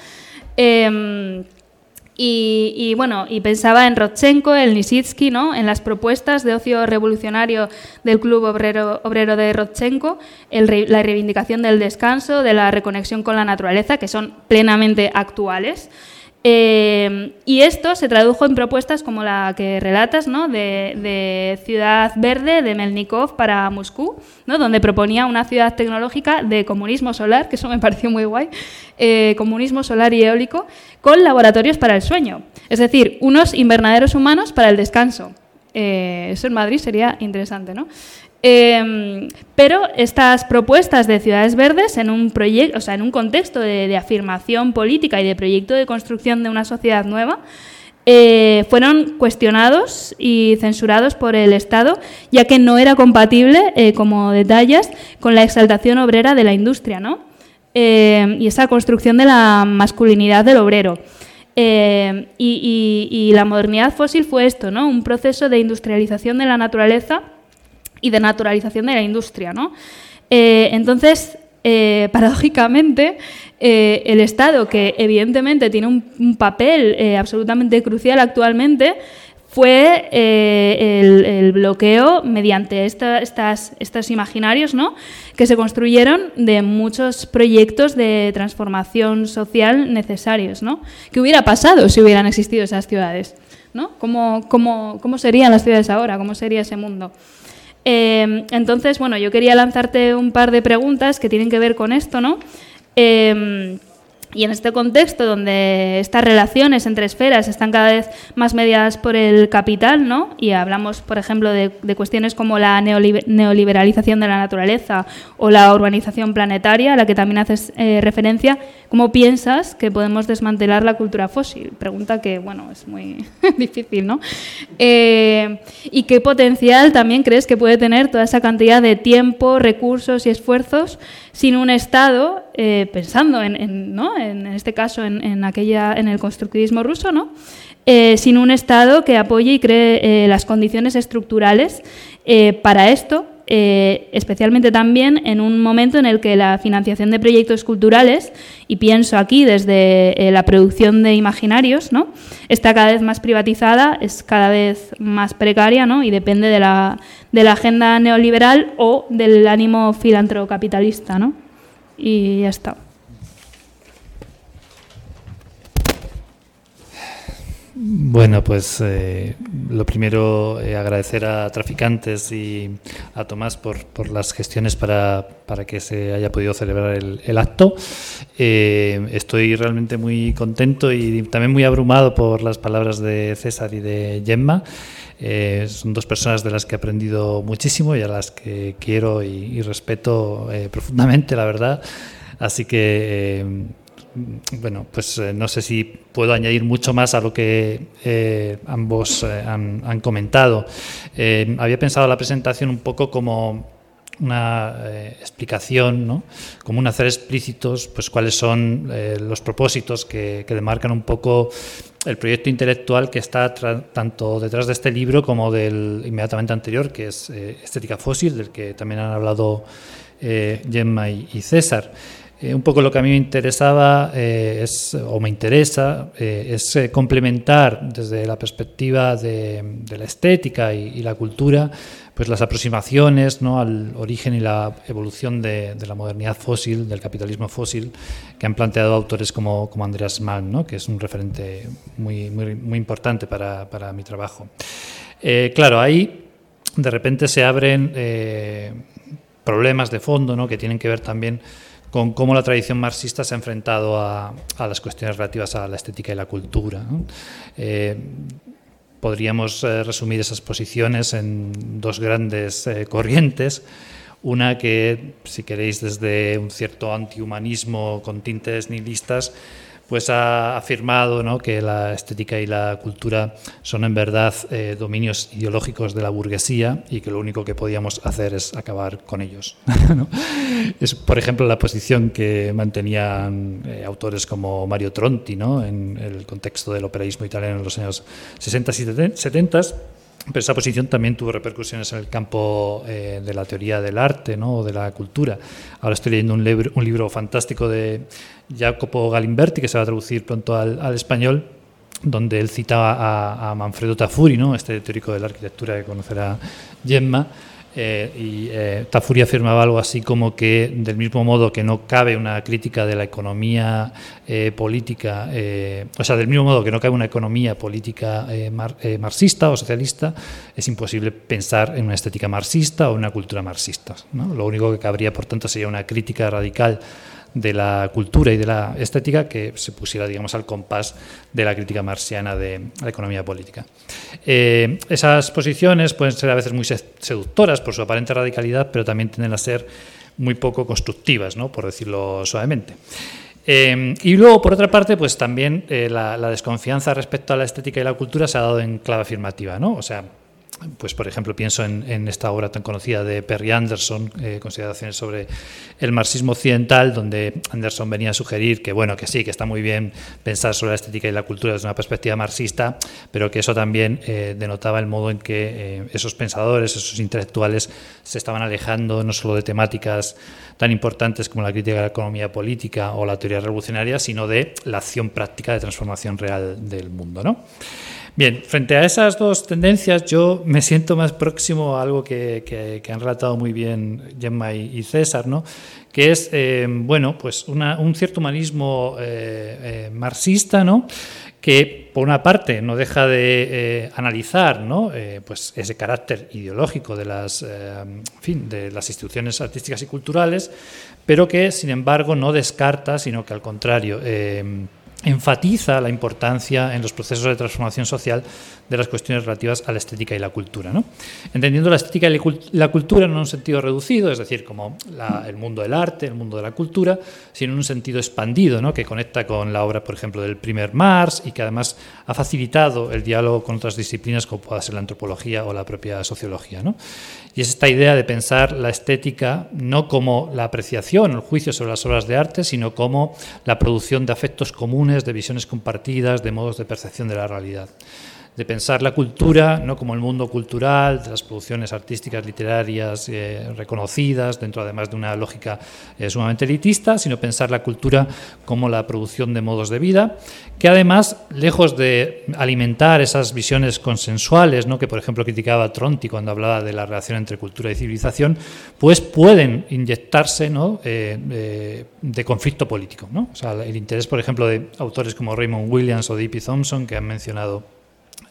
Y, bueno, y pensaba en Rodchenko, en Nisitsky, ¿no? en las propuestas de ocio revolucionario del Club Obrero, Obrero de Rodchenko, la reivindicación del descanso, de la reconexión con la naturaleza, que son plenamente actuales. Eh, y esto se tradujo en propuestas como la que relatas, ¿no? de, Ciudad Verde de Melnikov para Moscú, ¿no? donde proponía una ciudad tecnológica de comunismo solar, que eso me pareció muy guay, eh, comunismo solar y eólico, con laboratorios para el sueño, es decir, unos invernaderos humanos para el descanso. Eh, eso en Madrid sería interesante, ¿no? Em, pero estas propuestas de ciudades verdes en un proyecto, sea, en un contexto de, afirmación política y de proyecto de construcción de una sociedad nueva, eh, fueron cuestionados y censurados por el Estado, ya que no era compatible, eh, como detalles, con la exaltación obrera de la industria, ¿no? Em, y esa construcción de la masculinidad del obrero. Em, y, y la modernidad fósil fue esto, ¿no? Un proceso de industrialización de la naturaleza y de naturalización de la industria. ¿no? Eh, entonces, eh, paradójicamente, eh, el Estado, que evidentemente tiene un, papel absolutamente crucial actualmente, fue el, bloqueo mediante estos imaginarios ¿no? que se construyeron de muchos proyectos de transformación social necesarios. ¿no? ¿Qué hubiera pasado si hubieran existido esas ciudades? ¿no? ¿Cómo, cómo, cómo serían las ciudades ahora? ¿Cómo sería ese mundo? Em, entonces, bueno, yo quería lanzarte un par de preguntas que tienen que ver con esto, ¿no? Em, y en este contexto, donde estas relaciones entre esferas están cada vez más mediadas por el capital, ¿no? y hablamos, por ejemplo, de, cuestiones como la neoliberalización de la naturaleza o la urbanización planetaria, a la que también haces eh, referencia, ¿cómo piensas que podemos desmantelar la cultura fósil? Pregunta que, bueno, es muy difícil, ¿no? Eh, ¿Y qué potencial también crees que puede tener toda esa cantidad de tiempo, recursos y esfuerzos sin un Estado, eh, pensando en, ¿no? en, este caso en, aquella, en el constructivismo ruso, ¿no? Eh, sin un Estado que apoye y cree eh, las condiciones estructurales para esto, especialmente también en un momento en el que la financiación de proyectos culturales, y pienso aquí desde la producción de imaginarios, ¿no? está cada vez más privatizada, es cada vez más precaria ¿no? y depende de la, de la agenda neoliberal o del ánimo filantrocapitalista. ¿no? Y ya está. Bueno, pues eh, lo primero, eh, agradecer a Traficantes y a Tomás por, por las gestiones para, para, que se haya podido celebrar el, acto. Eh, estoy realmente muy contento y también muy abrumado por las palabras de César y de Gemma. son dos personas de las que he aprendido muchísimo y a las que quiero y, y respeto profundamente, la verdad. Así que bueno, pues eh, no sé si puedo añadir mucho más a lo que eh, ambos eh, han, comentado. había pensado la presentación un poco como una explicación, ¿no? como un hacer explícitos pues cuáles son los propósitos que, que, demarcan un poco el proyecto intelectual que está tanto detrás de este libro como del inmediatamente anterior, que es Estética Fósil, del que también han hablado Gemma y César. Eh, un poco lo que a mí me interesaba eh, es, o me interesa eh, es complementar desde la perspectiva de, la estética y, la cultura pues las aproximaciones ¿no? al origen y la evolución de, la modernidad fósil, del capitalismo fósil, que han planteado autores como, como Andreas Malm, ¿no? que es un referente muy, muy, muy importante para, para, mi trabajo. claro, ahí de repente se abren problemas de fondo ¿no? que tienen que ver también con cómo la tradición marxista se ha enfrentado a, las cuestiones relativas a la estética y la cultura. Eh, podríamos eh, resumir esas posiciones en dos grandes eh, corrientes. Una que, si queréis, desde un cierto antihumanismo con tintes nihilistas, pues ha afirmado ¿no? que la estética y la cultura son en verdad eh, dominios ideológicos de la burguesía y que lo único que podíamos hacer es acabar con ellos. Es, por ejemplo, la posición que mantenían eh, autores como Mario Tronti ¿no? en el contexto del operaísmo italiano en los años 60 y 70 pero esa posición también tuvo repercusiones en el campo eh, de la teoría del arte ¿no? o de la cultura. Ahora estoy leyendo un libro, fantástico de Jacopo Galimberti, que se va a traducir pronto al, español, donde él citaba a, Manfredo Tafuri, ¿no? este teórico de la arquitectura que conocerá Gemma, eh, y eh, Tafuri afirmaba algo así como que, del mismo modo que no cabe una crítica de la economía eh, política, o sea, del mismo modo que no cabe una economía política marxista o socialista, es imposible pensar en una estética marxista o una cultura marxista. Lo único que cabría, por tanto, sería una crítica radical de la cultura y de la estética que se pusiera, digamos, al compás de la crítica marxiana de la economía política. Eh, esas posiciones pueden ser a veces muy seductoras por su aparente radicalidad, pero también tienden a ser muy poco constructivas, ¿no? por decirlo suavemente. Eh, y luego, por otra parte, pues también eh, la, la, desconfianza respecto a la estética y la cultura se ha dado en clave afirmativa, ¿no? O sea, pues por ejemplo pienso en, esta obra tan conocida de Perry Anderson, eh, consideraciones sobre el marxismo occidental, donde Anderson venía a sugerir que bueno, que sí, que está muy bien pensar sobre la estética y la cultura desde una perspectiva marxista, pero que eso también eh, denotaba el modo en que eh, esos pensadores, esos intelectuales se estaban alejando no solo de temáticas tan importantes como la crítica de la economía política o la teoría revolucionaria, sino de la acción práctica de transformación real del mundo, ¿no? Bien, frente a esas dos tendencias, yo me siento más próximo a algo que, han relatado muy bien Gemma y, César, ¿no? que es eh, bueno, pues un cierto humanismo eh, eh, marxista, ¿no? que por una parte no deja de analizar ¿no? pues ese carácter ideológico de las, fin, de las instituciones artísticas y culturales, pero que sin embargo no descarta, sino que al contrario enfatiza la importancia en los procesos de transformación social de las cuestiones relativas a la estética y la cultura. ¿no? Entendiendo la estética y la cultura no en un sentido reducido, es decir, como el mundo del arte, el mundo de la cultura, sino en un sentido expandido, ¿no? que conecta con la obra, por ejemplo, del primer Marx y que además ha facilitado el diálogo con otras disciplinas como pueda ser la antropología o la propia sociología. ¿no? Y es esta idea de pensar la estética no como la apreciación, el juicio sobre las obras de arte, sino como la producción de afectos comunes, de visiones compartidas, de modos de percepción de la realidad de pensar la cultura no como el mundo cultural, de las producciones artísticas, literarias eh, reconocidas, dentro además de una lógica eh, sumamente elitista, sino pensar la cultura como la producción de modos de vida, que además, lejos de alimentar esas visiones consensuales, ¿no? que por ejemplo criticaba Tronti cuando hablaba de la relación entre cultura y civilización, pues pueden inyectarse ¿no? Eh, de conflicto político. ¿no? O sea, el interés, por ejemplo, de autores como Raymond Williams o D.P. Thompson, que han mencionado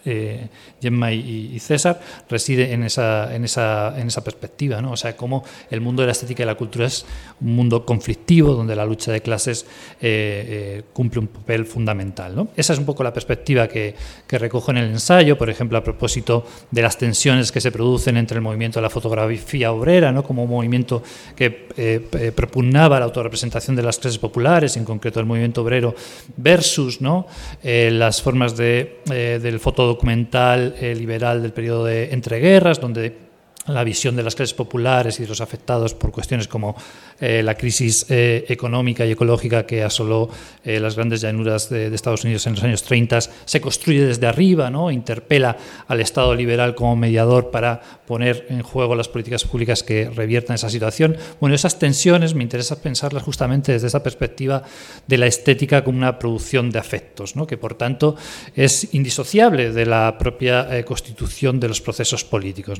eh, Gemma y, César, reside en esa, perspectiva. ¿no? O sea, cómo el mundo de la estética y la cultura es un mundo conflictivo, donde la lucha de clases eh, eh, cumple un papel fundamental. Esa es un poco la perspectiva que, recojo en el ensayo, por ejemplo, a propósito de las tensiones que se producen entre el movimiento de la fotografía obrera, ¿no? como un movimiento que eh, propugnaba la autorrepresentación de las clases populares, en concreto el movimiento obrero, versus ¿no? las formas de, del fotodocumental documental eh, liberal del periodo de entreguerras, donde la visión de las clases populares y de los afectados por cuestiones como eh, la crisis eh, económica y ecológica que asoló eh, las grandes llanuras de, Estados Unidos en los años 30 se construye desde arriba, ¿no? interpela al Estado liberal como mediador para poner en juego las políticas públicas que reviertan esa situación. Bueno, esas tensiones me interesa pensarlas justamente desde esa perspectiva de la estética como una producción de afectos, que por tanto es indisociable de la propia constitución de los procesos políticos.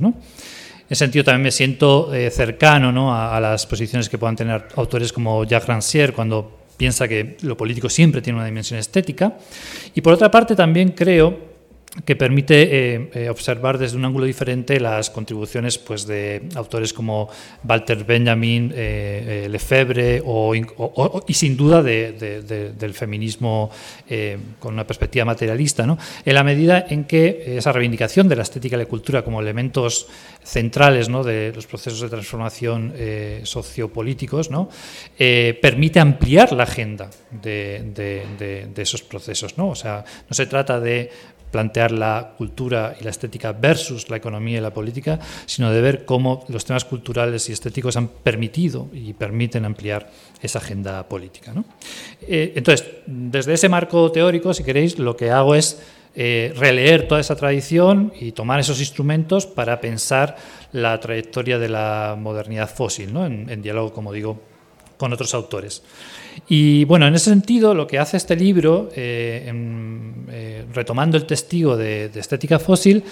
En ese sentido también me siento eh, cercano ¿no? a, las posiciones que puedan tener autores como Jacques Rancière cuando piensa que lo político siempre tiene una dimensión estética. Y por otra parte también creo que permite eh, eh, observar desde un ángulo diferente las contribuciones pues, de autores como Walter Benjamin, eh, Lefebvre o, y sin duda del feminismo con una perspectiva materialista, ¿no? en la medida en que esa reivindicación de la estética y la cultura como elementos centrales ¿no? de los procesos de transformación sociopolíticos ¿no? permite ampliar la agenda de, esos procesos. ¿no? O sea, no se trata de plantear la cultura y la estética versus la economía y la política, sino de ver cómo los temas culturales y estéticos han permitido y permiten ampliar esa agenda política. Eh, entonces, desde ese marco teórico, si queréis, lo que hago es eh, releer toda esa tradición y tomar esos instrumentos para pensar la trayectoria de la modernidad fósil, en diálogo, como digo, con otros autores. Y bueno, en ese sentido, lo que hace este libro, eh, eh, retomando el testigo de, estética fósil,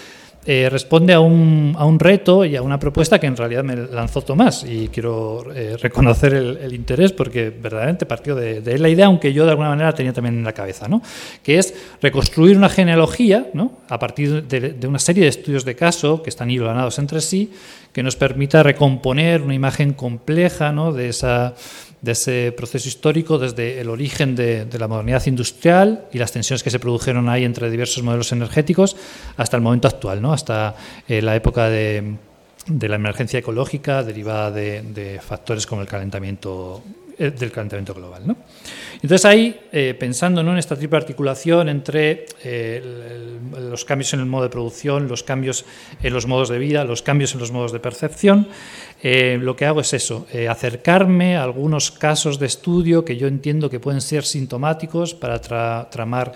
eh, responde a un, a un, reto y a una propuesta que en realidad me lanzó Tomás y quiero reconocer el, interés porque verdaderamente partió de, de, él la idea, aunque yo de alguna manera tenía también en la cabeza, ¿no? que es reconstruir una genealogía ¿no? a partir de, de, una serie de estudios de caso que están hilvanados entre sí, que nos permita recomponer una imagen compleja ¿no? de esa de ese proceso histórico desde el origen de, la modernidad industrial y las tensiones que se produjeron ahí entre diversos modelos energéticos hasta el momento actual, ¿no? hasta eh, la época de, la emergencia ecológica derivada de, factores como el calentamiento eh, del calentamiento global. ¿no? Entonces ahí, eh, pensando en esta triple articulación entre los cambios en el modo de producción, los cambios en los modos de vida, los cambios en los modos de percepción, eh, lo que hago es eso, eh, acercarme a algunos casos de estudio que yo entiendo que pueden ser sintomáticos para tramar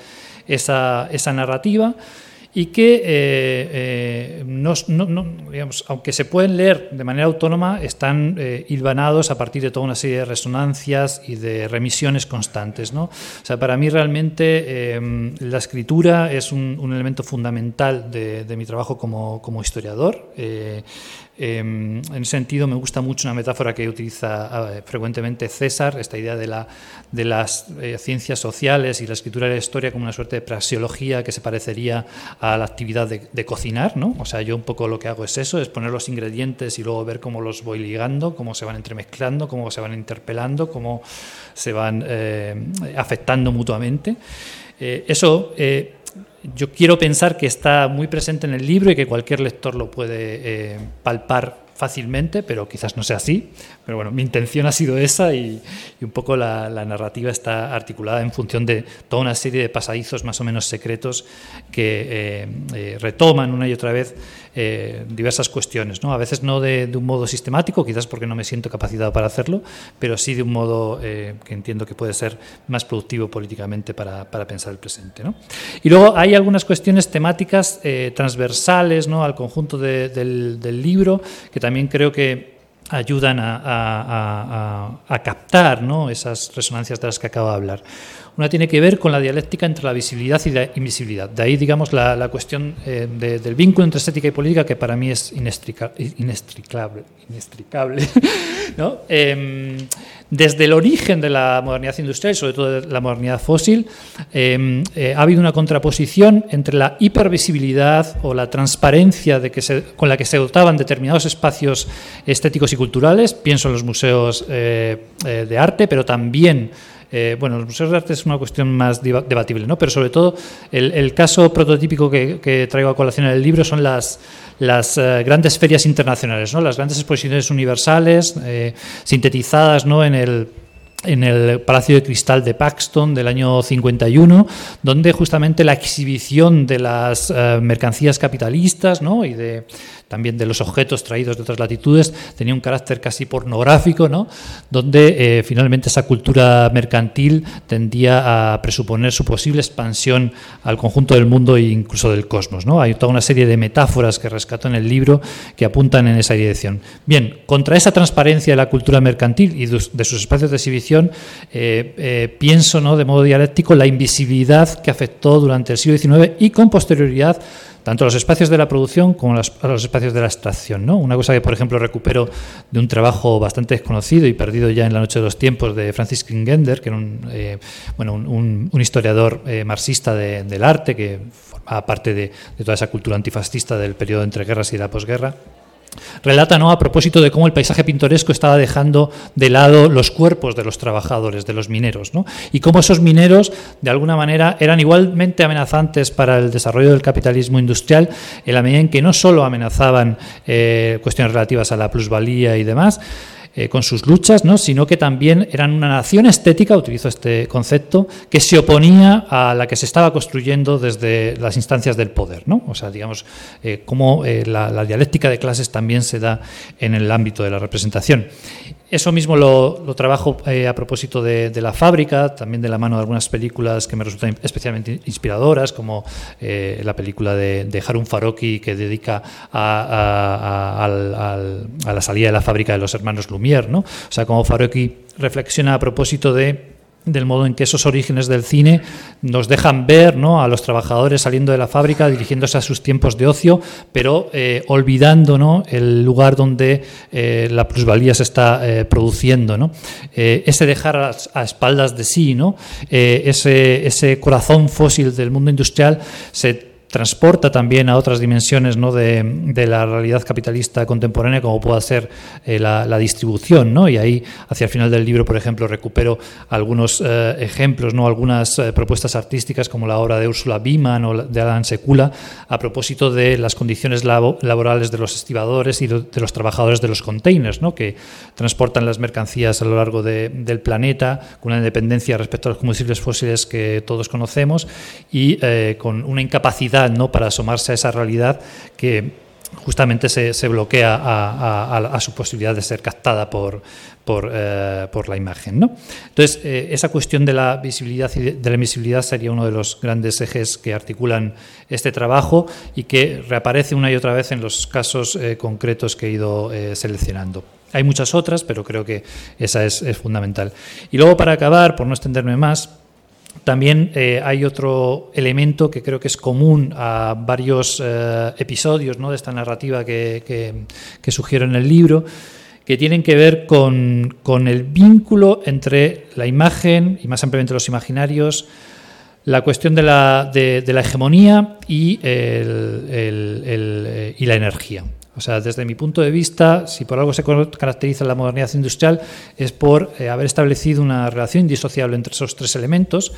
esa, narrativa y que, eh, aunque se pueden leer de manera autónoma, están hilvanados a partir de toda una serie de resonancias y de remisiones constantes. ¿no? O sea, para mí realmente la escritura es un, elemento fundamental de, mi trabajo como, como historiador. Em, en ese sentido, me gusta mucho una metáfora que utiliza eh, frecuentemente César, esta idea de, la, de las eh, ciencias sociales y la escritura de la historia como una suerte de praseología que se parecería a la actividad de, cocinar. ¿no? O sea, yo un poco lo que hago es eso, es poner los ingredientes y luego ver cómo los voy ligando, cómo se van entremezclando, cómo se van interpelando, cómo se van eh, afectando mutuamente. eso yo quiero pensar que está muy presente en el libro y que cualquier lector lo puede eh, palpar fácilmente, pero quizás no sea así. Pero bueno, mi intención ha sido esa y, un poco la, narrativa está articulada en función de toda una serie de pasadizos más o menos secretos que eh, eh, retoman una y otra vez eh, diversas cuestiones. ¿no? A veces no de, un modo sistemático, quizás porque no me siento capacitado para hacerlo, pero sí de un modo que entiendo que puede ser más productivo políticamente para, pensar el presente. ¿no? Y luego hay algunas cuestiones temáticas transversales ¿no? al conjunto del, del libro que también creo que ayudan a, captar ¿no? esas resonancias de las que acabo de hablar. Una tiene que ver con la dialéctica entre la visibilidad y la invisibilidad. De ahí, digamos, la, cuestión eh, del vínculo entre estética y política que para mí es inextricable. inextricable em, desde el origen de la modernidad industrial y sobre todo de la modernidad fósil, em, eh, ha habido una contraposición entre la hipervisibilidad o la transparencia de que con la que se dotaban determinados espacios estéticos y culturales, pienso en los museos eh, de arte, pero también eh, bueno, los museos de arte es una cuestión más debatible, ¿no? pero sobre todo el, caso prototípico que, traigo a colación en el libro son las, eh, grandes ferias internacionales, ¿no? las grandes exposiciones universales eh, sintetizadas ¿no? en el en el Palacio de Cristal de Paxton del año 51, donde justamente la exhibición de las mercancías capitalistas ¿no? y de también de los objetos traídos de otras latitudes, tenía un carácter casi pornográfico, ¿no? donde eh, finalmente esa cultura mercantil tendía a presuponer su posible expansión al conjunto del mundo e incluso del cosmos. Hay toda una serie de metáforas que rescato en el libro que apuntan en esa dirección. Bien, contra esa transparencia de la cultura mercantil y de sus espacios de exhibición, eh, eh, pienso ¿no? de modo dialéctico la invisibilidad que afectó durante el siglo XIX y con posterioridad tanto los espacios de la producción como a los, espacios de la extracción. ¿no? Una cosa que, por ejemplo, recupero de un trabajo bastante desconocido y perdido ya en la noche de los tiempos de Francis Kingender, que era un, eh, bueno, un, historiador eh, marxista del arte que formaba parte de, de toda esa cultura antifascista del periodo entre guerras y la posguerra Relata ¿no? a propósito de cómo el paisaje pintoresco estaba dejando de lado los cuerpos de los trabajadores, de los mineros, ¿no? y cómo esos mineros, de alguna manera, eran igualmente amenazantes para el desarrollo del capitalismo industrial, en la medida en que no solo amenazaban eh, cuestiones relativas a la plusvalía y demás, eh, con sus luchas, ¿no? sino que también eran una nación estética, utilizo este concepto, que se oponía a la que se estaba construyendo desde las instancias del poder. ¿no? O sea, digamos, eh, cómo eh, la, dialéctica de clases también se da en el ámbito de la representación. Eso mismo lo, trabajo a propósito de, la fábrica, también de la mano de algunas películas que me resultan especialmente inspiradoras, como la película de, Harun Faroki que dedica a, la salida de la fábrica de los hermanos Lumière, ¿no? O sea, como Faroki reflexiona a propósito de del modo en que esos orígenes del cine nos dejan ver ¿no? a los trabajadores saliendo de la fábrica, dirigiéndose a sus tiempos de ocio, pero eh, olvidando ¿no? el lugar donde eh, la plusvalía se está eh, produciendo. ¿no? ese dejar a, a, espaldas de sí, ¿no? ese, ese corazón fósil del mundo industrial se transporta también a otras dimensiones ¿no? de, de, la realidad capitalista contemporánea, como pueda ser eh, la, la, distribución. ¿no? Y ahí, hacia el final del libro, por ejemplo, recupero algunos eh, ejemplos, ¿no? algunas eh, propuestas artísticas, como la obra de Úrsula Biman o de Alan Sekula, a propósito de las condiciones labo laborales de los estibadores y de, de, los trabajadores de los containers, ¿no? que transportan las mercancías a lo largo de, del planeta, con una independencia respecto a los combustibles fósiles que todos conocemos y con una incapacidad ¿no? para asomarse a esa realidad que justamente se, se bloquea a, su posibilidad de ser captada por, por, eh, por la imagen. ¿no? Entonces, eh, esa cuestión de la visibilidad y de, la invisibilidad sería uno de los grandes ejes que articulan este trabajo y que reaparece una y otra vez en los casos eh, concretos que he ido seleccionando. Hay muchas otras, pero creo que esa es, es fundamental. Y luego, para acabar, por no extenderme más, también eh, hay otro elemento que creo que es común a varios eh, episodios ¿no? de esta narrativa que, que, sugiero en el libro, que tienen que ver con, con, el vínculo entre la imagen y más ampliamente los imaginarios, la cuestión de la, de, la hegemonía y, el, el, y la energía. O sea, desde mi punto de vista, si por algo se caracteriza la modernidad industrial, es por eh, haber establecido una relación indisociable entre esos tres elementos.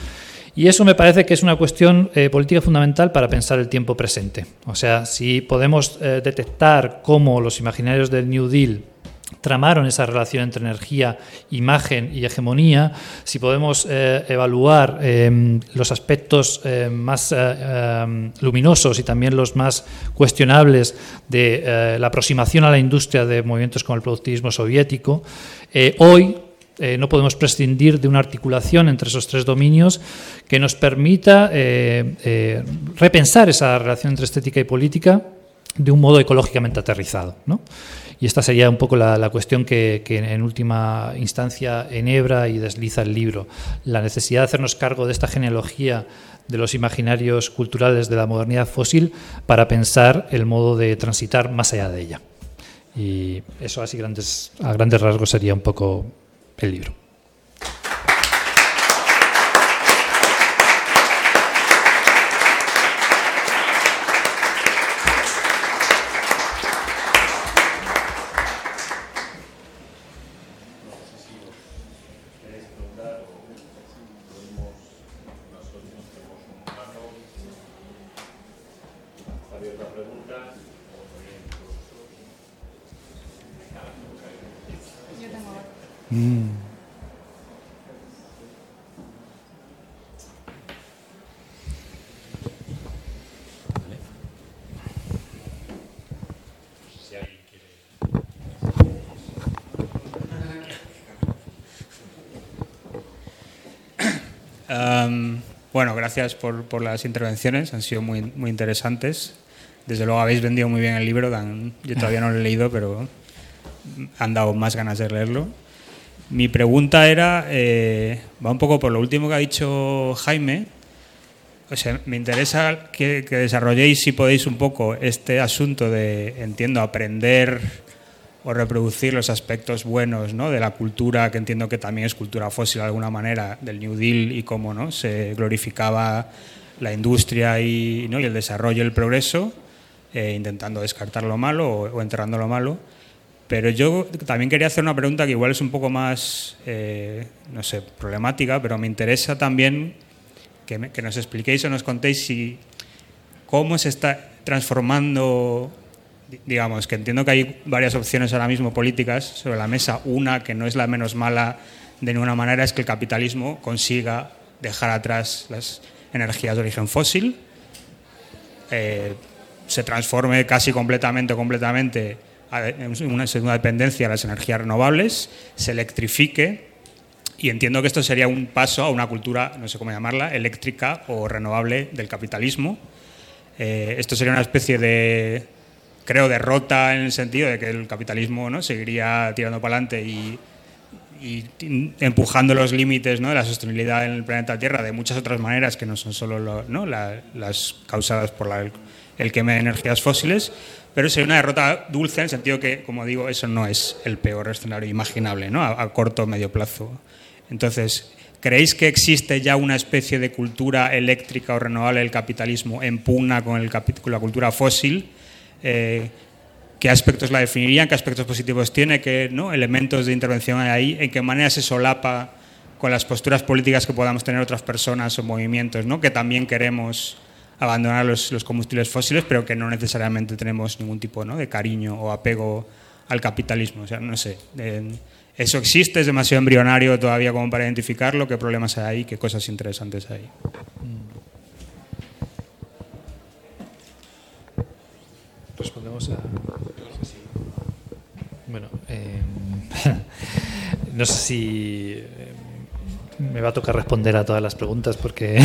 Y eso me parece que es una cuestión eh, política fundamental para pensar el tiempo presente. O sea, si podemos eh, detectar cómo los imaginarios del New Deal tramaron esa relación entre energía, imagen y hegemonía, si podemos eh, evaluar eh, los aspectos eh, más eh, luminosos y también los más cuestionables de eh, la aproximación a la industria de movimientos como el productivismo soviético, hoy no podemos prescindir de una articulación entre esos tres dominios que nos permita repensar esa relación entre estética y política de un modo ecológicamente aterrizado. ¿no? Y esta sería un poco la, cuestión que, que, en última instancia enhebra y desliza el libro. La necesidad de hacernos cargo de esta genealogía de los imaginarios culturales de la modernidad fósil para pensar el modo de transitar más allá de ella. Y eso así grandes, a grandes rasgos sería un poco el libro. Um, bueno, gracias por, por, las intervenciones, han sido muy, muy interesantes. Desde luego habéis vendido muy bien el libro, Dan, yo todavía no lo he leído, pero han dado más ganas de leerlo. Mi pregunta era, eh, va un poco por lo último que ha dicho Jaime. O sea, me interesa que, desarrolléis, si podéis, un poco este asunto de, entiendo, aprender o reproducir los aspectos buenos ¿no? de la cultura, que entiendo que también es cultura fósil de alguna manera, del New Deal y cómo ¿no? se glorificaba la industria y, ¿no? y el desarrollo y el progreso, eh, intentando descartar lo malo o enterrando lo malo. Pero yo también quería hacer una pregunta que igual es un poco más, eh, no sé, problemática, pero me interesa también que, nos expliquéis o nos contéis si cómo se está transformando, digamos, que entiendo que hay varias opciones ahora mismo políticas sobre la mesa. Una, que no es la menos mala de ninguna manera, es que el capitalismo consiga dejar atrás las energías de origen fósil, eh, se transforme casi completamente, completamente una segunda dependencia a las energías renovables, se electrifique y entiendo que esto sería un paso a una cultura, no sé cómo llamarla, eléctrica o renovable del capitalismo. Eh, esto sería una especie de creo, derrota en el sentido de que el capitalismo ¿no? seguiría tirando para adelante y, y empujando los límites ¿no? de la sostenibilidad en el planeta Tierra de muchas otras maneras que no son solo lo, ¿no? La, las causadas por la, el, el queme de energías fósiles, pero sería una derrota dulce en el sentido que, como digo, eso no es el peor escenario imaginable ¿no? a, corto o medio plazo. Entonces, ¿creéis que existe ya una especie de cultura eléctrica o renovable del capitalismo en pugna con la cultura fósil? Eh, ¿Qué aspectos la definirían? ¿Qué aspectos positivos tiene? ¿Qué ¿no? elementos de intervención hay ahí? ¿En qué manera se solapa con las posturas políticas que podamos tener otras personas o movimientos ¿no? que también queremos abandonar los, los, combustibles fósiles, pero que no necesariamente tenemos ningún tipo ¿no? de cariño o apego al capitalismo? O sea, no sé. ¿Eso existe? ¿Es demasiado embrionario todavía como para identificarlo? ¿Qué problemas hay? ¿Qué cosas interesantes hay? Respondemos a. Bueno, eh, no sé si me va a tocar responder a todas las preguntas porque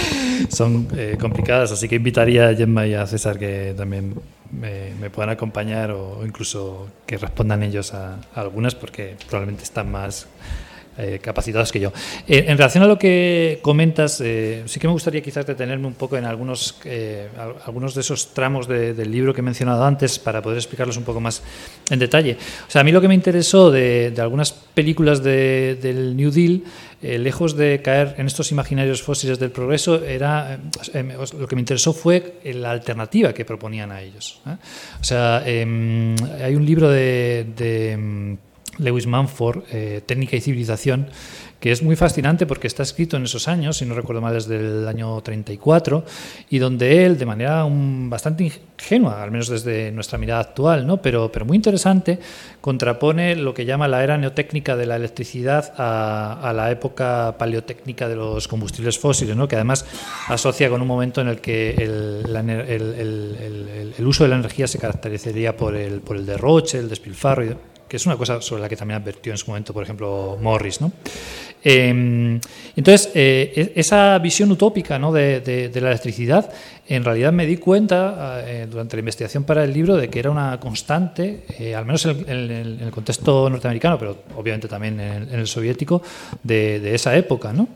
son eh, complicadas, así que invitaría a Gemma y a César que también me, me puedan acompañar o, incluso que respondan ellos a, algunas porque probablemente están más eh, capacitados que yo. Eh, en relación a lo que comentas, eh, sí que me gustaría quizás detenerme un poco en algunos, eh, algunos de esos tramos de, del libro que he mencionado antes para poder explicarlos un poco más en detalle. O sea, a mí lo que me interesó de, de algunas películas de, del New Deal, eh, lejos de caer en estos imaginarios fósiles del progreso, era lo que me interesó fue la alternativa que proponían a ellos. O sea, hay un libro de, de Lewis Manford, eh, Técnica y Civilización, que es muy fascinante porque está escrito en esos años, si no recuerdo mal, desde el año 34, y donde él, de manera un, bastante ingenua, al menos desde nuestra mirada actual, ¿no? pero, pero muy interesante, contrapone lo que llama la era neotécnica de la electricidad a, a la época paleotécnica de los combustibles fósiles, ¿no? que además asocia con un momento en el que el, el, el, el uso de la energía se caracterizaría por el, por el derroche, el despilfarro. Que es una cosa sobre la que también advirtió en su momento, por ejemplo, Morris. ¿no? Eh, entonces, eh, esa visión utópica ¿no? de, de, de, la electricidad, en realidad me di cuenta eh, durante la investigación para el libro de que era una constante, eh, al menos en, en, en, el contexto norteamericano, pero obviamente también en, en el soviético, de, de, esa época. ¿no?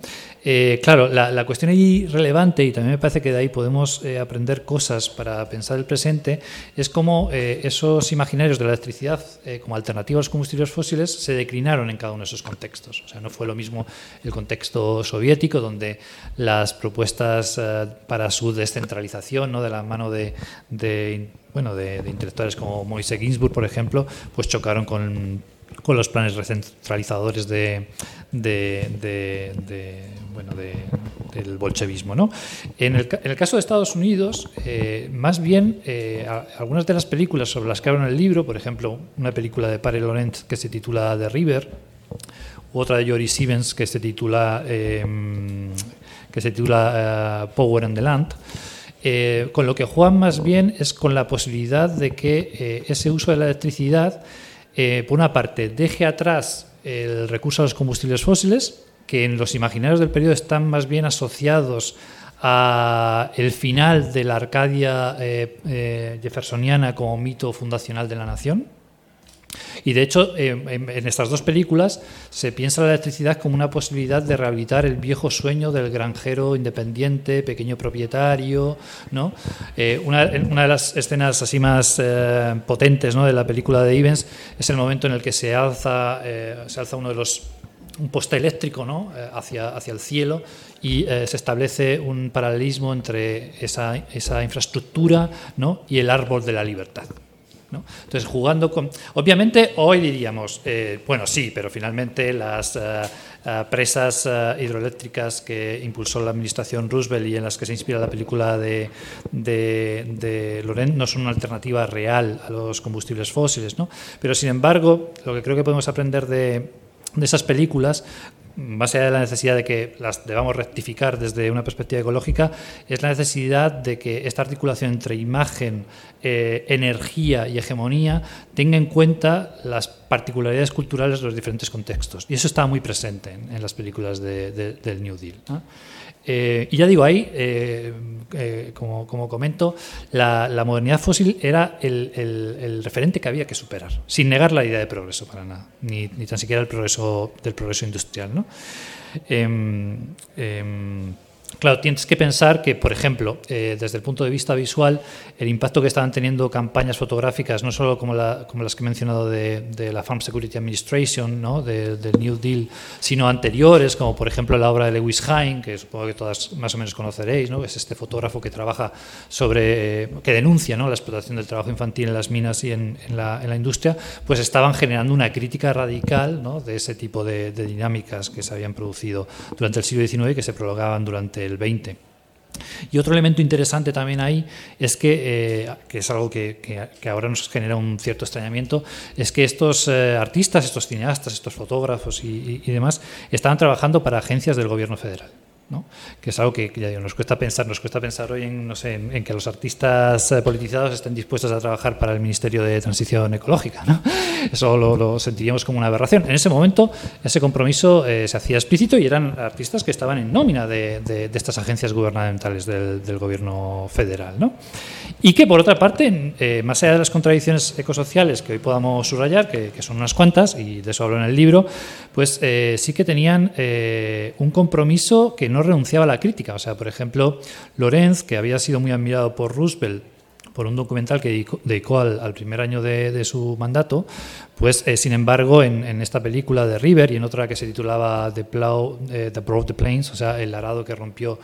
Eh, claro, la, la, cuestión ahí relevante, y también me parece que de ahí podemos eh, aprender cosas para pensar el presente, es cómo esos imaginarios de la electricidad como alternativa a los combustibles fósiles se declinaron en cada uno de esos contextos. O sea, no fue lo mismo el contexto soviético, donde las propuestas eh, para su descentralización, ¿no? de la mano de, de bueno, de, de, intelectuales como Moise Ginsburg, por ejemplo, pues chocaron con, con los planes recentralizadores de, de, bueno, de, del bolchevismo. ¿no? En, el, en, el, caso de Estados Unidos, eh, más bien, eh, algunas de las películas sobre las que hablo en el libro, por ejemplo, una película de Pare Laurent que se titula The River, otra de Jory Stevens que se titula, eh, que se titula Power and the Land, eh, con lo que juegan más bien es con la posibilidad de que eh, ese uso de la electricidad, eh, por una parte, deje atrás el recurso a los combustibles fósiles, que en los imaginarios del periodo están más bien asociados a el final de la Arcadia eh, eh, jeffersoniana como mito fundacional de la nación. Y de hecho, eh, en, estas dos películas se piensa la electricidad como una posibilidad de rehabilitar el viejo sueño del granjero independiente, pequeño propietario. ¿no? Eh, una, de las escenas así más eh, potentes ¿no? de la película de Ivens es el momento en el que se alza, se alza uno de los un poste eléctrico ¿no? Hacia, hacia el cielo y se establece un paralelismo entre esa, esa infraestructura ¿no? y el árbol de la libertad. Entonces, jugando con... Obviamente, hoy diríamos, eh, bueno, sí, pero finalmente las uh, uh, presas uh, hidroeléctricas que impulsó la administración Roosevelt y en las que se inspira la película de, de, de Laurent no son una alternativa real a los combustibles fósiles, ¿no? Pero, sin embargo, lo que creo que podemos aprender de de esas películas, más allá de la necesidad de que las debamos rectificar desde una perspectiva ecológica, es la necesidad de que esta articulación entre imagen, eh, energía y hegemonía tenga en cuenta las particularidades culturales de los diferentes contextos. Y eso estaba muy presente en, las películas del New Deal. Eh, y ya digo, ahí, eh, eh, como, comento, la, modernidad fósil era el, referente que había que superar, sin negar la idea de progreso para nada, ni, tan siquiera el progreso del progreso industrial. ¿no? Claro, tienes que pensar que, por ejemplo, eh, desde el punto de vista visual, el impacto que estaban teniendo campañas fotográficas, no solo como, como las que he mencionado de, la Farm Security Administration, ¿no? del New Deal, sino anteriores, como por ejemplo la obra de Lewis Hine, que supongo que todas más o menos conoceréis, ¿no? es este fotógrafo que trabaja sobre, eh, que denuncia ¿no? la explotación del trabajo infantil en las minas y en, la, industria, pues estaban generando una crítica radical ¿no? de ese tipo de, de dinámicas que se habían producido durante el siglo XIX y que se prolongaban durante el 20. Y otro elemento interesante también ahí es que, eh, que es algo que, ahora nos genera un cierto extrañamiento, es que estos eh, artistas, estos cineastas, estos fotógrafos y, demás estaban trabajando para agencias del gobierno federal que es algo que nos cuesta pensar, nos cuesta pensar hoy en, no que los artistas eh, politizados estén dispuestos a trabajar para el Ministerio de Transición Ecológica. Eso lo, sentiríamos como una aberración. En ese momento ese compromiso eh, se hacía explícito y eran artistas que estaban en nómina de, estas agencias gubernamentales del, gobierno federal. Y que por otra parte, eh, más allá de las contradicciones ecosociales que hoy podamos subrayar, que, que, son unas cuantas, y de eso hablo en el libro, pues sí que tenían un compromiso que no no renunciaba a la crítica. O sea, por ejemplo, Lorenz, que había sido muy admirado por Roosevelt por un documental que dedicó, al, primer año de, su mandato, pues eh, sin embargo en, esta película de River y en otra que se titulaba The, Plow, eh, the Broke the Plains, o sea, el arado que rompió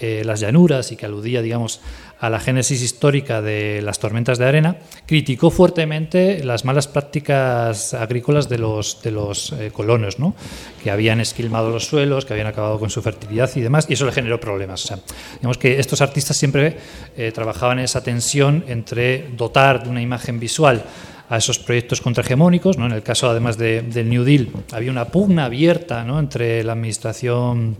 eh, las llanuras y que aludía, digamos, a la génesis histórica de las tormentas de arena, criticó fuertemente las malas prácticas agrícolas de los, de los eh, colonos, ¿no? que habían esquilmado los suelos, que habían acabado con su fertilidad y demás, y eso le generó problemas. O digamos que estos artistas siempre eh, trabajaban en esa tensión entre dotar de una imagen visual a esos proyectos contrahegemónicos. ¿no? En el caso, además del New Deal, había una pugna abierta ¿no? entre la administración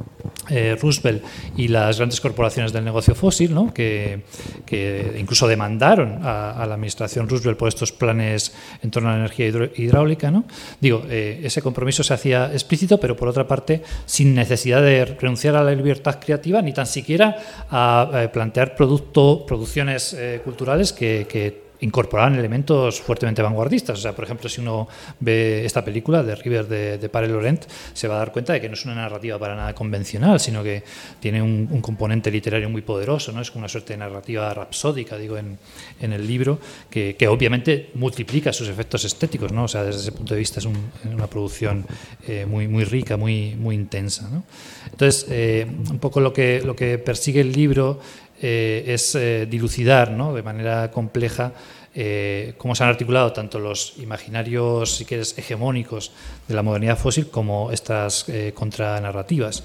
eh, Roosevelt y las grandes corporaciones del negocio fósil, ¿no? que, que, incluso demandaron a, la administración Roosevelt por estos planes en torno a la energía hidráulica. ¿no? Digo, eh, ese compromiso se hacía explícito, pero por otra parte, sin necesidad de renunciar a la libertad creativa ni tan siquiera a, eh, plantear producto, producciones culturales que incorporaban elementos fuertemente vanguardistas. O sea, por ejemplo, si uno ve esta película de River de, de Pare Laurent, se va a dar cuenta de que no es una narrativa para nada convencional, sino que tiene un, componente literario muy poderoso, ¿no? Es una suerte de narrativa rapsódica, digo, en, el libro, que, que, obviamente multiplica sus efectos estéticos, ¿no? O sea, desde ese punto de vista es una producción eh, muy, muy rica, muy, muy intensa, ¿no? Entonces, eh, un poco lo que, lo que persigue el libro eh, es eh, dilucidar ¿no? de manera compleja eh, cómo se han articulado tanto los imaginarios, si quieres, hegemónicos de la modernidad fósil como estas contranarrativas.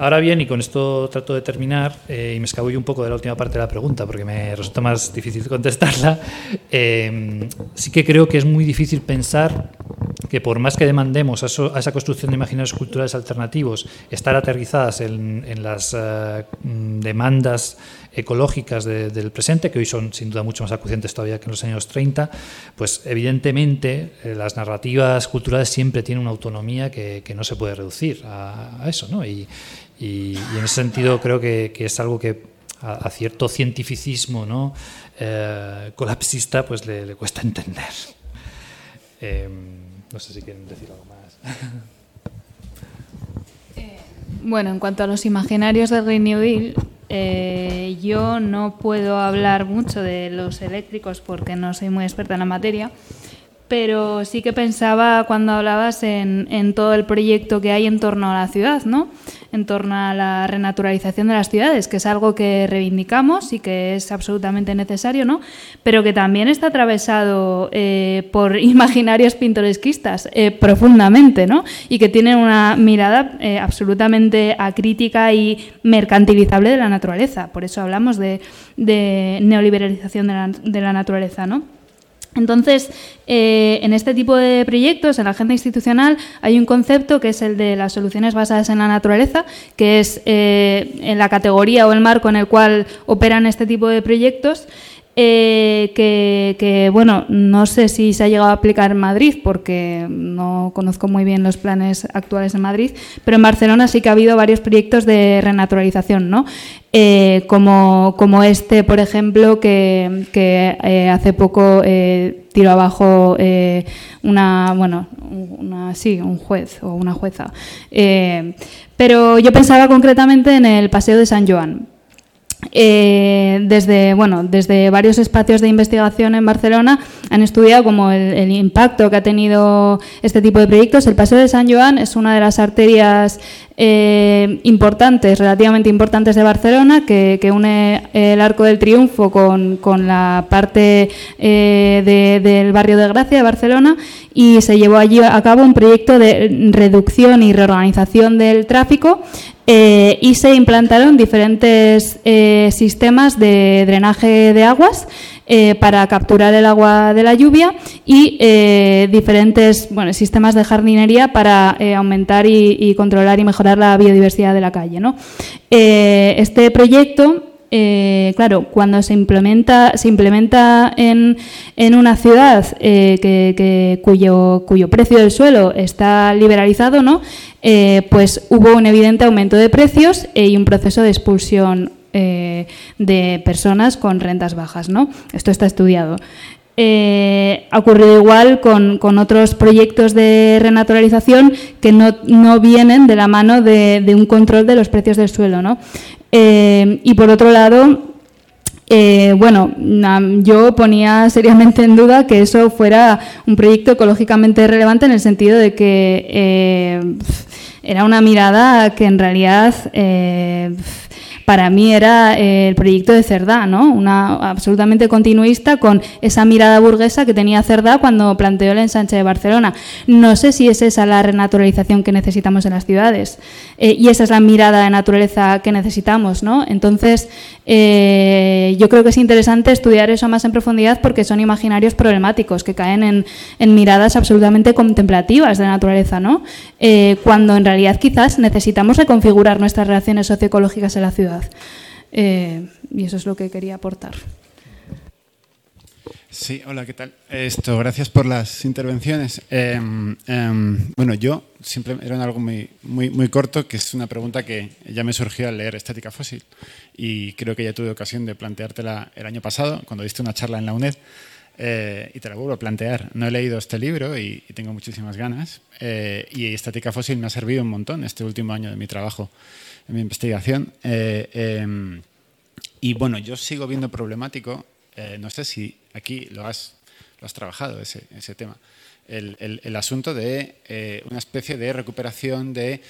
Ahora bien, y con esto trato de terminar, y me escabullo un poco de la última parte de la pregunta porque me resulta más difícil contestarla, sí que creo que es muy difícil pensar que por más que demandemos a, esa construcción de imaginarios culturales alternativos estar aterrizadas en, las eh, demandas ecológicas del presente, que hoy son sin duda mucho más acucientes todavía que en los años 30, pues evidentemente eh, las narrativas culturales siempre tienen una autonomía que, no se puede reducir a, eso. ¿no? Y, en ese sentido creo que, es algo que a, cierto cientificismo ¿no? Eh, colapsista pues le, cuesta entender. Em, no sé si quieren decir algo más. Eh, bueno, en cuanto a los imaginarios del Green New Deal, yo no puedo hablar mucho de los eléctricos porque no soy muy experta en la materia, pero sí que pensaba cuando hablabas en, todo el proyecto que hay en torno a la ciudad, ¿no? En torno a la renaturalización de las ciudades, que es algo que reivindicamos y que es absolutamente necesario, ¿no? Pero que también está atravesado eh, por imaginarios pintoresquistas eh, profundamente, ¿no? Y que tienen una mirada eh, absolutamente acrítica y mercantilizable de la naturaleza. Por eso hablamos de, de neoliberalización de la, de la naturaleza, ¿no? Entonces, eh, en este tipo de proyectos, en la agenda institucional, hay un concepto que es el de las soluciones basadas en la naturaleza, que es eh, en la categoría o el marco en el cual operan este tipo de proyectos. Eh, que, bueno, no sé si se ha llegado a aplicar en Madrid porque no conozco muy bien los planes actuales en Madrid, pero en Barcelona sí que ha habido varios proyectos de renaturalización, ¿no? Eh, como, como, este, por ejemplo, que, eh, hace poco tiró abajo una, bueno, una, sí, un juez o una jueza. pero yo pensaba concretamente en el Paseo de San Joan eh, desde, bueno, desde varios espacios de investigación en Barcelona han estudiado como el, impacto que ha tenido este tipo de proyectos. El Paseo de San Joan es una de las arterias eh, importantes, relativamente importantes de Barcelona, que, une el Arco del Triunfo con, la parte eh, del barrio de Gracia de Barcelona y se llevó allí a cabo un proyecto de reducción y reorganización del tráfico eh, y se implantaron diferentes eh, sistemas de drenaje de aguas eh, para capturar el agua de la lluvia y diferentes bueno, sistemas de jardinería para aumentar y, controlar y mejorar la biodiversidad de la calle. ¿no? este proyecto claro, cuando se implementa, se implementa en, en una ciudad que, cuyo, cuyo precio del suelo está liberalizado, ¿no? Eh, pues hubo un evidente aumento de precios eh, y un proceso de expulsión eh, de personas con rentas bajas. ¿no? Esto está estudiado. ha ocurrido igual con, otros proyectos de renaturalización que no, vienen de la mano de, un control de los precios del suelo. ¿no? Y por otro lado, bueno, yo ponía seriamente en duda que eso fuera un proyecto ecológicamente relevante en el sentido de que era una mirada que en realidad eh, para mí era eh, el proyecto de Cerdá, ¿no? Una absolutamente continuista con esa mirada burguesa que tenía Cerdá cuando planteó el ensanche de Barcelona. No sé si es esa la renaturalización que necesitamos en las ciudades eh, y esa es la mirada de naturaleza que necesitamos, ¿no? Entonces, eh, yo creo que es interesante estudiar eso más en profundidad porque son imaginarios problemáticos que caen en, miradas absolutamente contemplativas de la naturaleza, ¿no? cuando en realidad quizás necesitamos reconfigurar nuestras relaciones socioecológicas en la ciudad. Eh, y eso es lo que quería aportar. Sí, hola, ¿qué tal? Esto, gracias por las intervenciones. Em, em, bueno, yo siempre era algo muy, muy, muy corto, que es una pregunta que ya me surgió al leer Estética Fósil y creo que ya tuve ocasión de planteártela el año pasado, cuando diste una charla en la UNED, eh, y te la vuelvo a plantear. No he leído este libro y, tengo muchísimas ganas, eh, y Estética Fósil me ha servido un montón este último año de mi trabajo en mi investigación. Eh, em, y bueno, yo sigo viendo problemático, eh, no sé si aquí lo has, lo has trabajado, ese, ese tema, el, el, asunto de eh, una especie de recuperación de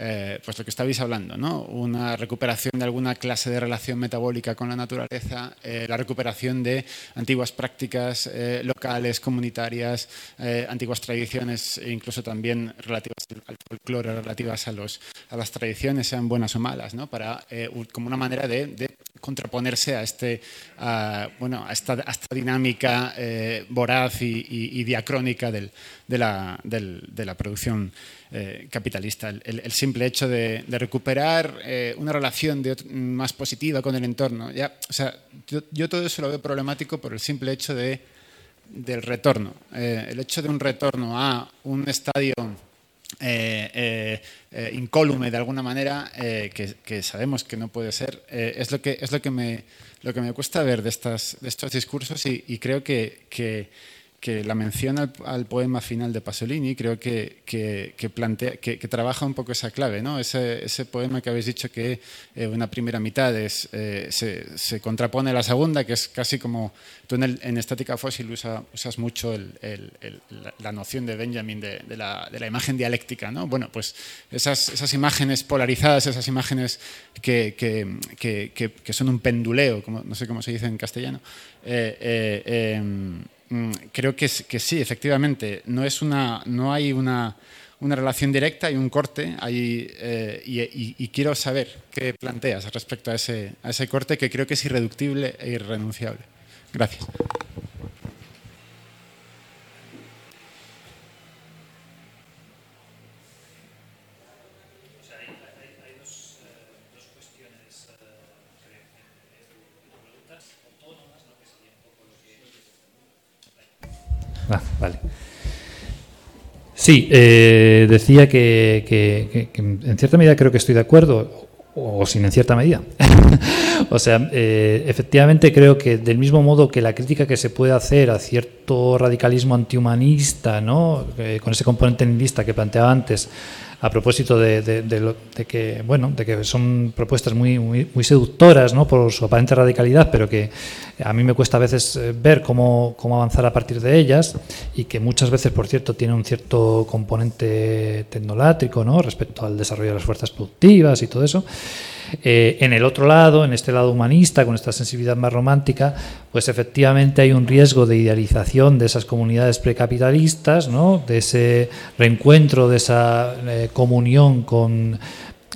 eh, pues lo que estabais hablando, ¿no? una recuperación de alguna clase de relación metabólica con la naturaleza, eh, la recuperación de antiguas prácticas eh, locales, comunitarias, antiguas tradiciones, e incluso también relativas al folclore, relativas a, los, a las tradiciones, sean buenas o malas, ¿no? como una manera de, contraponerse a, este, bueno, a, esta, dinámica voraz y, diacrónica de la producción eh, capitalista. El, simple hecho de, recuperar eh, una relación más positiva con el entorno. Ya, o sea, yo, todo eso lo veo problemático por el simple hecho de, del retorno. Eh, el hecho de un retorno a un estadio incólume de alguna manera, que, sabemos que no puede ser, es, lo que, es lo que, me, lo que me cuesta ver de, estas, de estos discursos y, creo que, que que la mención al, poema final de Pasolini creo que, que, plantea, que, trabaja un poco esa clave, ¿no? ese, ese poema que habéis dicho que eh, una primera mitad es, eh, se, se, contrapone a la segunda, que es casi como tú en, en Estática Fósil usas mucho el, el, la, noción de Benjamin de, de, la, de, la, imagen dialéctica. ¿no? Bueno, pues esas, esas imágenes polarizadas, esas imágenes que, que, son un penduleo, como, no sé cómo se dice en castellano, eh, em, Mm, creo que, que, sí, efectivamente. No, es una, no hay una, una relación directa, hay un corte eh, y, quiero saber qué planteas respecto a ese, a ese corte que creo que es irreductible e irrenunciable. Gracias. Vale. Sí, eh, decía que, que, que, en cierta medida creo que estoy de acuerdo, o sin en cierta medida. o sea, eh, efectivamente creo que del mismo modo que la crítica que se puede hacer a cierto radicalismo antihumanista, ¿no? Eh, con ese componente nihilista que planteaba antes, a propósito de, de, que bueno de que son propuestas muy, muy, muy, seductoras ¿no? por su aparente radicalidad pero que a mí me cuesta a veces eh, ver cómo, cómo avanzar a partir de ellas y que muchas veces por cierto tiene un cierto componente tecnolátrico ¿no? respecto al desarrollo de las fuerzas productivas y todo eso eh, en el otro lado, en este lado humanista, con esta sensibilidad más romántica, pues efectivamente hay un riesgo de idealización de esas comunidades precapitalistas, ¿no? de ese reencuentro, de esa eh, comunión con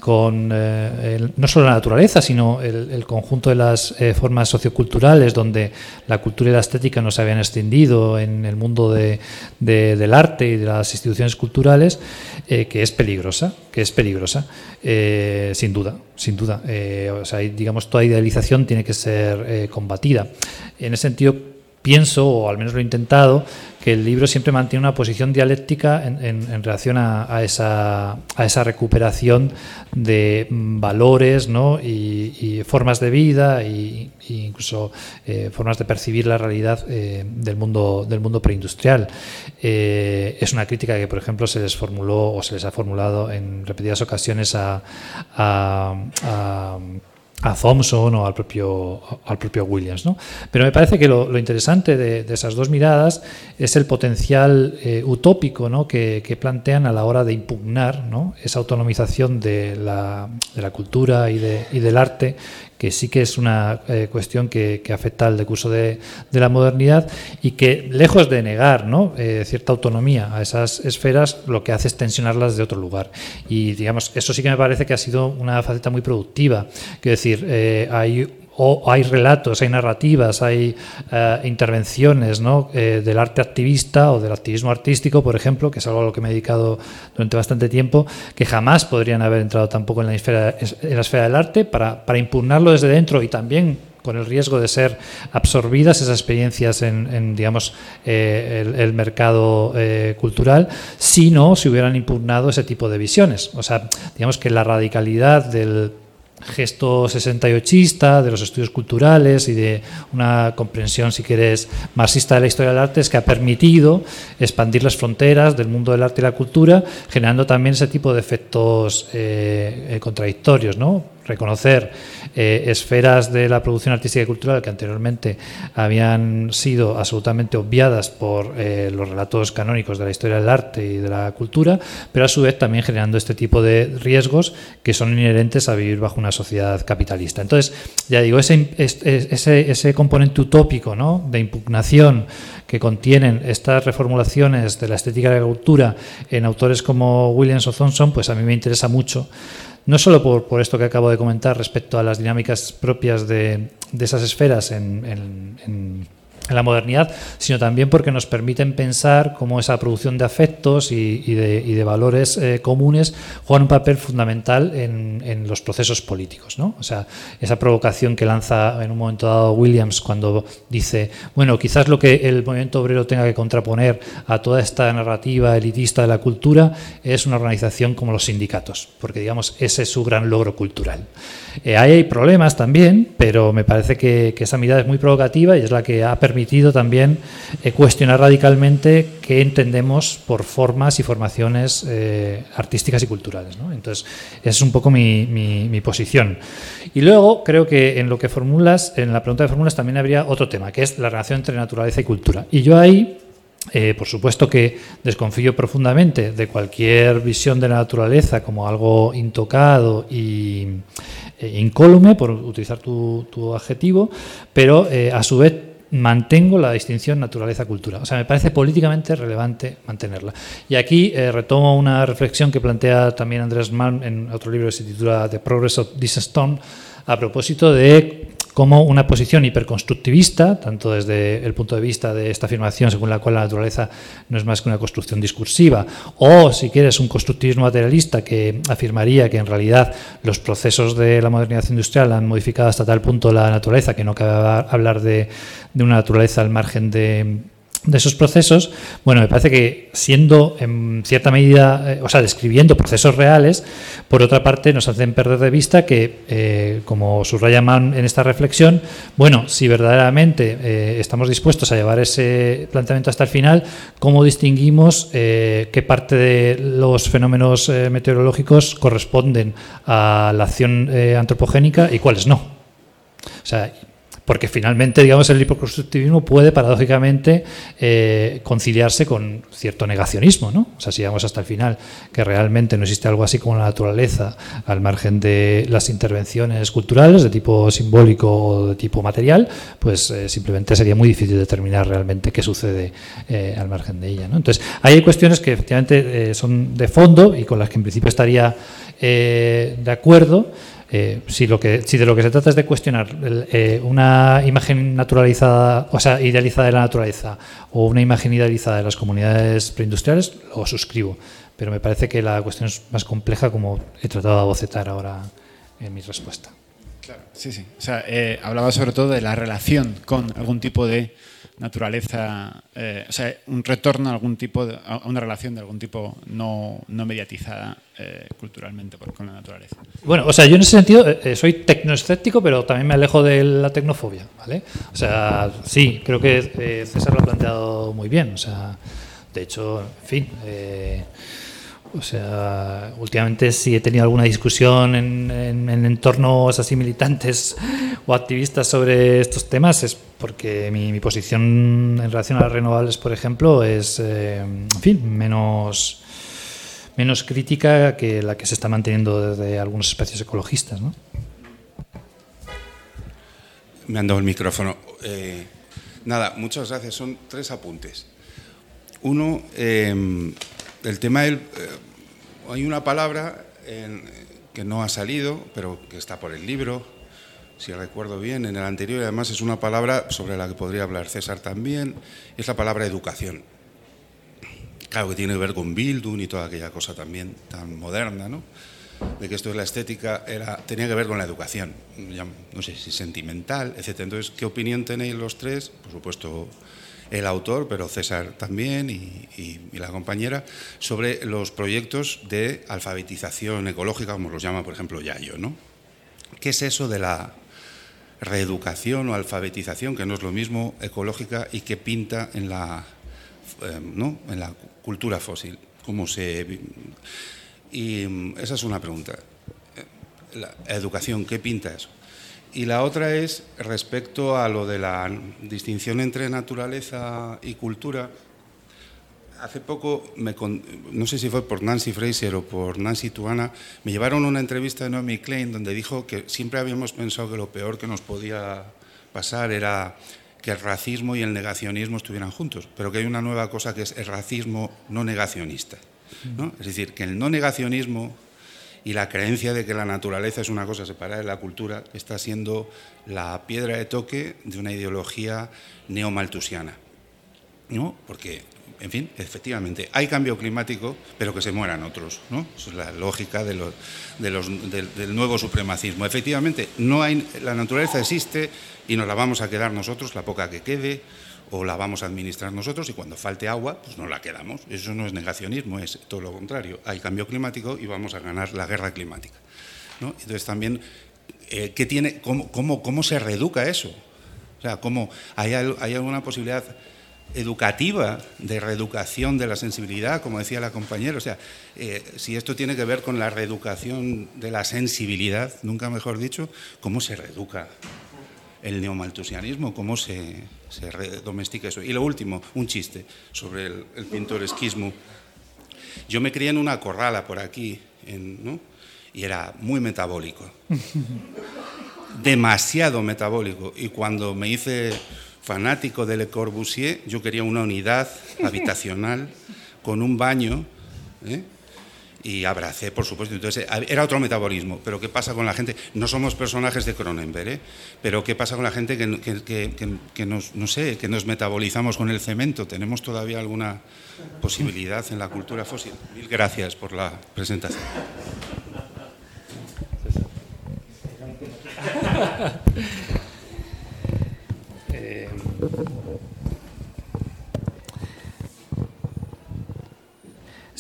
con eh, no solo la naturaleza, sino el, conjunto de las eh, formas socioculturales donde la cultura y la estética no se habían extendido en el mundo de, del arte y de las instituciones culturales, eh, que es peligrosa, que es peligrosa, sin duda, sin duda. digamos, toda idealización tiene que ser combatida. En ese sentido, pienso, o al menos lo he intentado, que el libro siempre mantiene una posición dialéctica en, en, relación a, esa, a, esa, recuperación de valores ¿no? y, formas de vida e incluso eh, formas de percibir la realidad eh, del, mundo, del mundo preindustrial. Eh, es una crítica que, por ejemplo, se les formuló o se les ha formulado en repetidas ocasiones a, a a Thompson o al propio, al propio Williams. ¿no? Pero me parece que lo, interesante de, esas dos miradas es el potencial eh, utópico ¿no? que, plantean a la hora de impugnar esa autonomización de la, de la cultura y, de, y del arte que sí que es una eh, cuestión que, afecta al decurso de, la modernidad y que, lejos de negar. Eh, cierta autonomía a esas esferas, lo que hace es tensionarlas de otro lugar. Y, digamos, eso sí que me parece que ha sido una faceta muy productiva. Quiero decir, eh, hay o hay relatos, hay narrativas, hay eh, intervenciones ¿no? Eh, del arte activista o del activismo artístico, por ejemplo, que es algo a lo que me he dedicado durante bastante tiempo, que jamás podrían haber entrado tampoco en la esfera, en la esfera del arte para, para impugnarlo desde dentro y también con el riesgo de ser absorbidas esas experiencias en, digamos, eh, el, el, mercado cultural, si no se hubieran impugnado ese tipo de visiones. O sea, digamos que la radicalidad del gesto 68 de los estudios culturales y de una comprensión, si quieres, marxista de la historia del arte, es que ha permitido expandir las fronteras del mundo del arte y la cultura, generando también ese tipo de efectos eh, eh, contradictorios, ¿no? Reconocer eh, esferas de la producción artística y cultural que anteriormente habían sido absolutamente obviadas por eh, los relatos canónicos de la historia del arte y de la cultura, pero a su vez también generando este tipo de riesgos que son inherentes a vivir bajo una sociedad capitalista. Entonces, ya digo, ese, ese, ese componente utópico ¿no? de impugnación que contienen estas reformulaciones de la estética de la cultura en autores como Williams o Thompson, pues a mí me interesa mucho no solo por, por, esto que acabo de comentar respecto a las dinámicas propias de, de esas esferas en, en en la modernidad, sino también porque nos permiten pensar cómo esa producción de afectos y, de, valores eh, comunes juega un papel fundamental en, los procesos políticos. ¿no? O sea, esa provocación que lanza en un momento dado Williams cuando dice, bueno, quizás lo que el movimiento obrero tenga que contraponer a toda esta narrativa elitista de la cultura es una organización como los sindicatos, porque digamos, ese es su gran logro cultural. Eh, hay problemas también, pero me parece que, esa mirada es muy provocativa y es la que ha permitido también eh, cuestionar radicalmente qué entendemos por formas y formaciones eh, artísticas y culturales. Entonces, esa es un poco mi, mi, posición. Y luego creo que en lo que formulas, en la pregunta de fórmulas también habría otro tema, que es la relación entre naturaleza y cultura. Y yo ahí eh, por supuesto que desconfío profundamente de cualquier visión de la naturaleza como algo intocado y incólume, por utilizar tu, adjetivo, pero a su vez mantengo la distinción naturaleza-cultura. O sea, me parece políticamente relevante mantenerla. Y aquí eh, retomo una reflexión que plantea también Andrés Malm en otro libro que se titula The Progress of This Stone, a propósito de como una posición hiperconstructivista, tanto desde el punto de vista de esta afirmación según la cual la naturaleza no es más que una construcción discursiva, o si quieres un constructivismo materialista que afirmaría que en realidad los procesos de la modernidad industrial han modificado hasta tal punto la naturaleza que no cabe hablar de, de una naturaleza al margen de de esos procesos, bueno, me parece que siendo en cierta medida, eh, o sea, describiendo procesos reales, por otra parte nos hacen perder de vista que, eh, como subraya Mann en esta reflexión, bueno, si verdaderamente eh, estamos dispuestos a llevar ese planteamiento hasta el final, ¿cómo distinguimos qué parte de los fenómenos meteorológicos corresponden a la acción antropogénica y cuáles no? O sea, porque finalmente, digamos, el hipoconstructivismo puede paradójicamente eh, conciliarse con cierto negacionismo, ¿no? O sea, si llegamos hasta el final, que realmente no existe algo así como la naturaleza al margen de las intervenciones culturales de tipo simbólico o de tipo material, pues eh, simplemente sería muy difícil determinar realmente qué sucede eh, al margen de ella. Entonces, hay cuestiones que efectivamente son de fondo y con las que en principio estaría de acuerdo, eh, si, de lo que se trata es de cuestionar eh, una imagen naturalizada, o sea, idealizada de la naturaleza o una imagen idealizada de las comunidades preindustriales, lo suscribo. Pero me parece que la cuestión es más compleja como he tratado de bocetar ahora en mi respuesta. Claro, sí, sí. O sea, eh, hablaba sobre todo de la relación con algún tipo de naturaleza, eh, o sea, un retorno a algún tipo, de, a una relación de algún tipo no, no mediatizada eh, culturalmente con la naturaleza. Bueno, o sea, yo en ese sentido eh, soy tecnoescéptico, pero también me alejo de la tecnofobia, ¿vale? O sea, sí, creo que César lo ha planteado muy bien, o sea, de hecho, en fin. O sea, últimamente si he tenido alguna discusión en, en, entornos así militantes o activistas sobre estos temas es porque mi, posición en relación a las renovables, por ejemplo, es, eh, en fin, menos, menos crítica que la que se está manteniendo desde algunos espacios ecologistas. ¿no? Me han dado el micrófono. Eh, nada, muchas gracias. Son tres apuntes. Uno, eh, el tema del... hay una palabra que no ha salido, pero que está por el libro, si recuerdo bien, en el anterior, y además es una palabra sobre la que podría hablar César también, es la palabra educación. Claro que tiene que ver con Bildung y toda aquella cosa también tan moderna, ¿no? De que esto es la estética, era, tenía que ver con la educación, no sé si sentimental, etc. Entonces, ¿qué opinión tenéis los tres? Por supuesto, el autor, pero César también y, la compañera, sobre los proyectos de alfabetización ecológica, como los llama, por ejemplo, Yayo, ¿no? ¿Qué es eso de la reeducación o alfabetización, que no es lo mismo, ecológica y que pinta en la, eh, ¿no? en la cultura fósil. ¿Cómo se... Y mm, esa es una pregunta. Eh, la educación, ¿qué pinta eso? Y la otra es respecto a lo de la distinción entre naturaleza y cultura hace poco, no sé si fue por Nancy Fraser o por Nancy Tuana, me llevaron una entrevista de Naomi Klein donde dijo que siempre habíamos pensado que lo peor que nos podía pasar era que el racismo y el negacionismo estuvieran juntos, pero que hay una nueva cosa que es el racismo no negacionista. Es decir, que el no negacionismo y la creencia de que la naturaleza es una cosa separada de la cultura está siendo la piedra de toque de una ideología neomaltusiana. ¿no? Porque en fin, efectivamente, hay cambio climático, pero que se mueran otros. ¿no? Esa es la lógica de del, nuevo supremacismo. Efectivamente, no hay, la naturaleza existe y nos la vamos a quedar nosotros, la poca que quede, o la vamos a administrar nosotros y cuando falte agua, pues no la quedamos. Eso no es negacionismo, es todo lo contrario. Hay cambio climático y vamos a ganar la guerra climática. Entonces también, eh, ¿qué tiene, cómo, se reeduca eso? O sea, ¿cómo, hay, ¿hay alguna posibilidad educativa, de reeducación de la sensibilidad, como decía la compañera. O sea, eh, si esto tiene que ver con la reeducación de la sensibilidad, nunca mejor dicho, ¿cómo se reeduca el neomaltusianismo? ¿Cómo se, se domestica eso? Y lo último, un chiste sobre el, pintoresquismo. Yo me crié en una corrala por aquí, ¿no? y era muy metabólico. Demasiado metabólico. Y cuando me hice fanático de Le Corbusier, yo quería una unidad habitacional con un baño. ¿eh? Y abracé, por supuesto. Entonces, era otro metabolismo. Pero ¿qué pasa con la gente? No somos personajes de Cronenberg, ¿eh? pero ¿qué pasa con la gente que, nos, no sé, que nos metabolizamos con el cemento? ¿Tenemos todavía alguna posibilidad en la cultura fósil? Mil gracias por la presentación.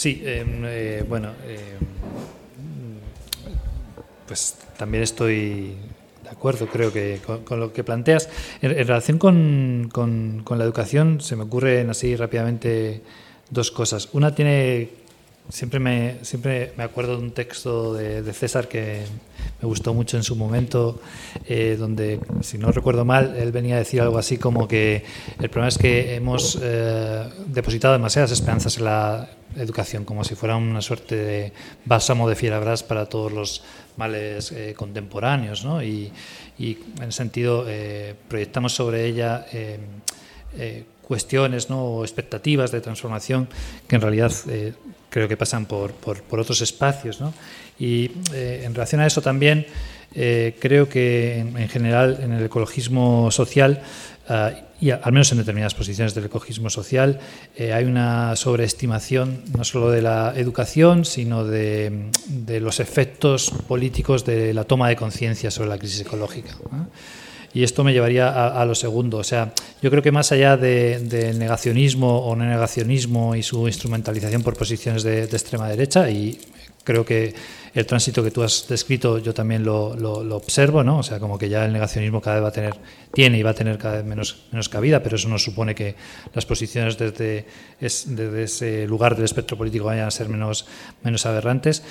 Sí, em, eh, bueno, em, pues también estoy de acuerdo, creo que con, lo que planteas. En, relación con, con, la educación, se me ocurren así rápidamente dos cosas. Una tiene Siempre me, siempre me acuerdo de un texto de, César que me gustó mucho en su momento, eh, donde, si no recuerdo mal, él venía a decir algo así como que el problema es que hemos eh, depositado demasiadas esperanzas en la educación, como si fuera una suerte de bálsamo de fierabrás para todos los males eh, contemporáneos, ¿no? Y, y, en ese sentido proyectamos sobre ella cuestiones ¿no? o expectativas de transformación que en realidad creo que pasan por, por, otros espacios. ¿no? Y eh, en relación a eso también, eh, creo que en, general en el ecologismo social, ah, y al menos en determinadas posiciones del ecologismo social, eh, hay una sobreestimación no solo de la educación, sino de, de los efectos políticos de la toma de conciencia sobre la crisis ecológica. Y esto me llevaría a, lo segundo. O sea, yo creo que más allá del negacionismo o no negacionismo y su instrumentalización por posiciones de, extrema derecha, y creo que el tránsito que tú has descrito yo también lo, lo, observo, ¿no? O sea, como que ya el negacionismo cada vez va a tener, tiene y va a tener cada vez menos, cabida, pero eso no supone que las posiciones desde, ese lugar del espectro político vayan a ser menos, menos aberrantes.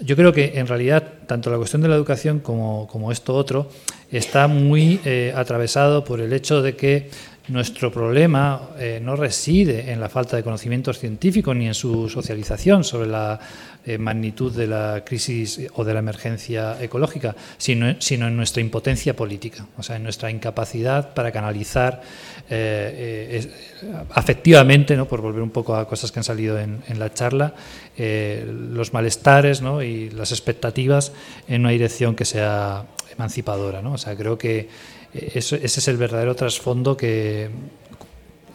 Yo creo que en realidad tanto la cuestión de la educación como, como esto otro está muy eh, atravesado por el hecho de que nuestro problema eh, no reside en la falta de conocimientos científicos ni en su socialización sobre la eh, magnitud de la crisis o de la emergencia ecológica, sino, sino, en nuestra impotencia política, o sea, en nuestra incapacidad para canalizar afectivamente, ¿no? por volver un poco a cosas que han salido en, la charla, los malestares ¿no? y las expectativas en una dirección que sea emancipadora. ¿no? O sea, creo que eh, ese es el verdadero trasfondo que,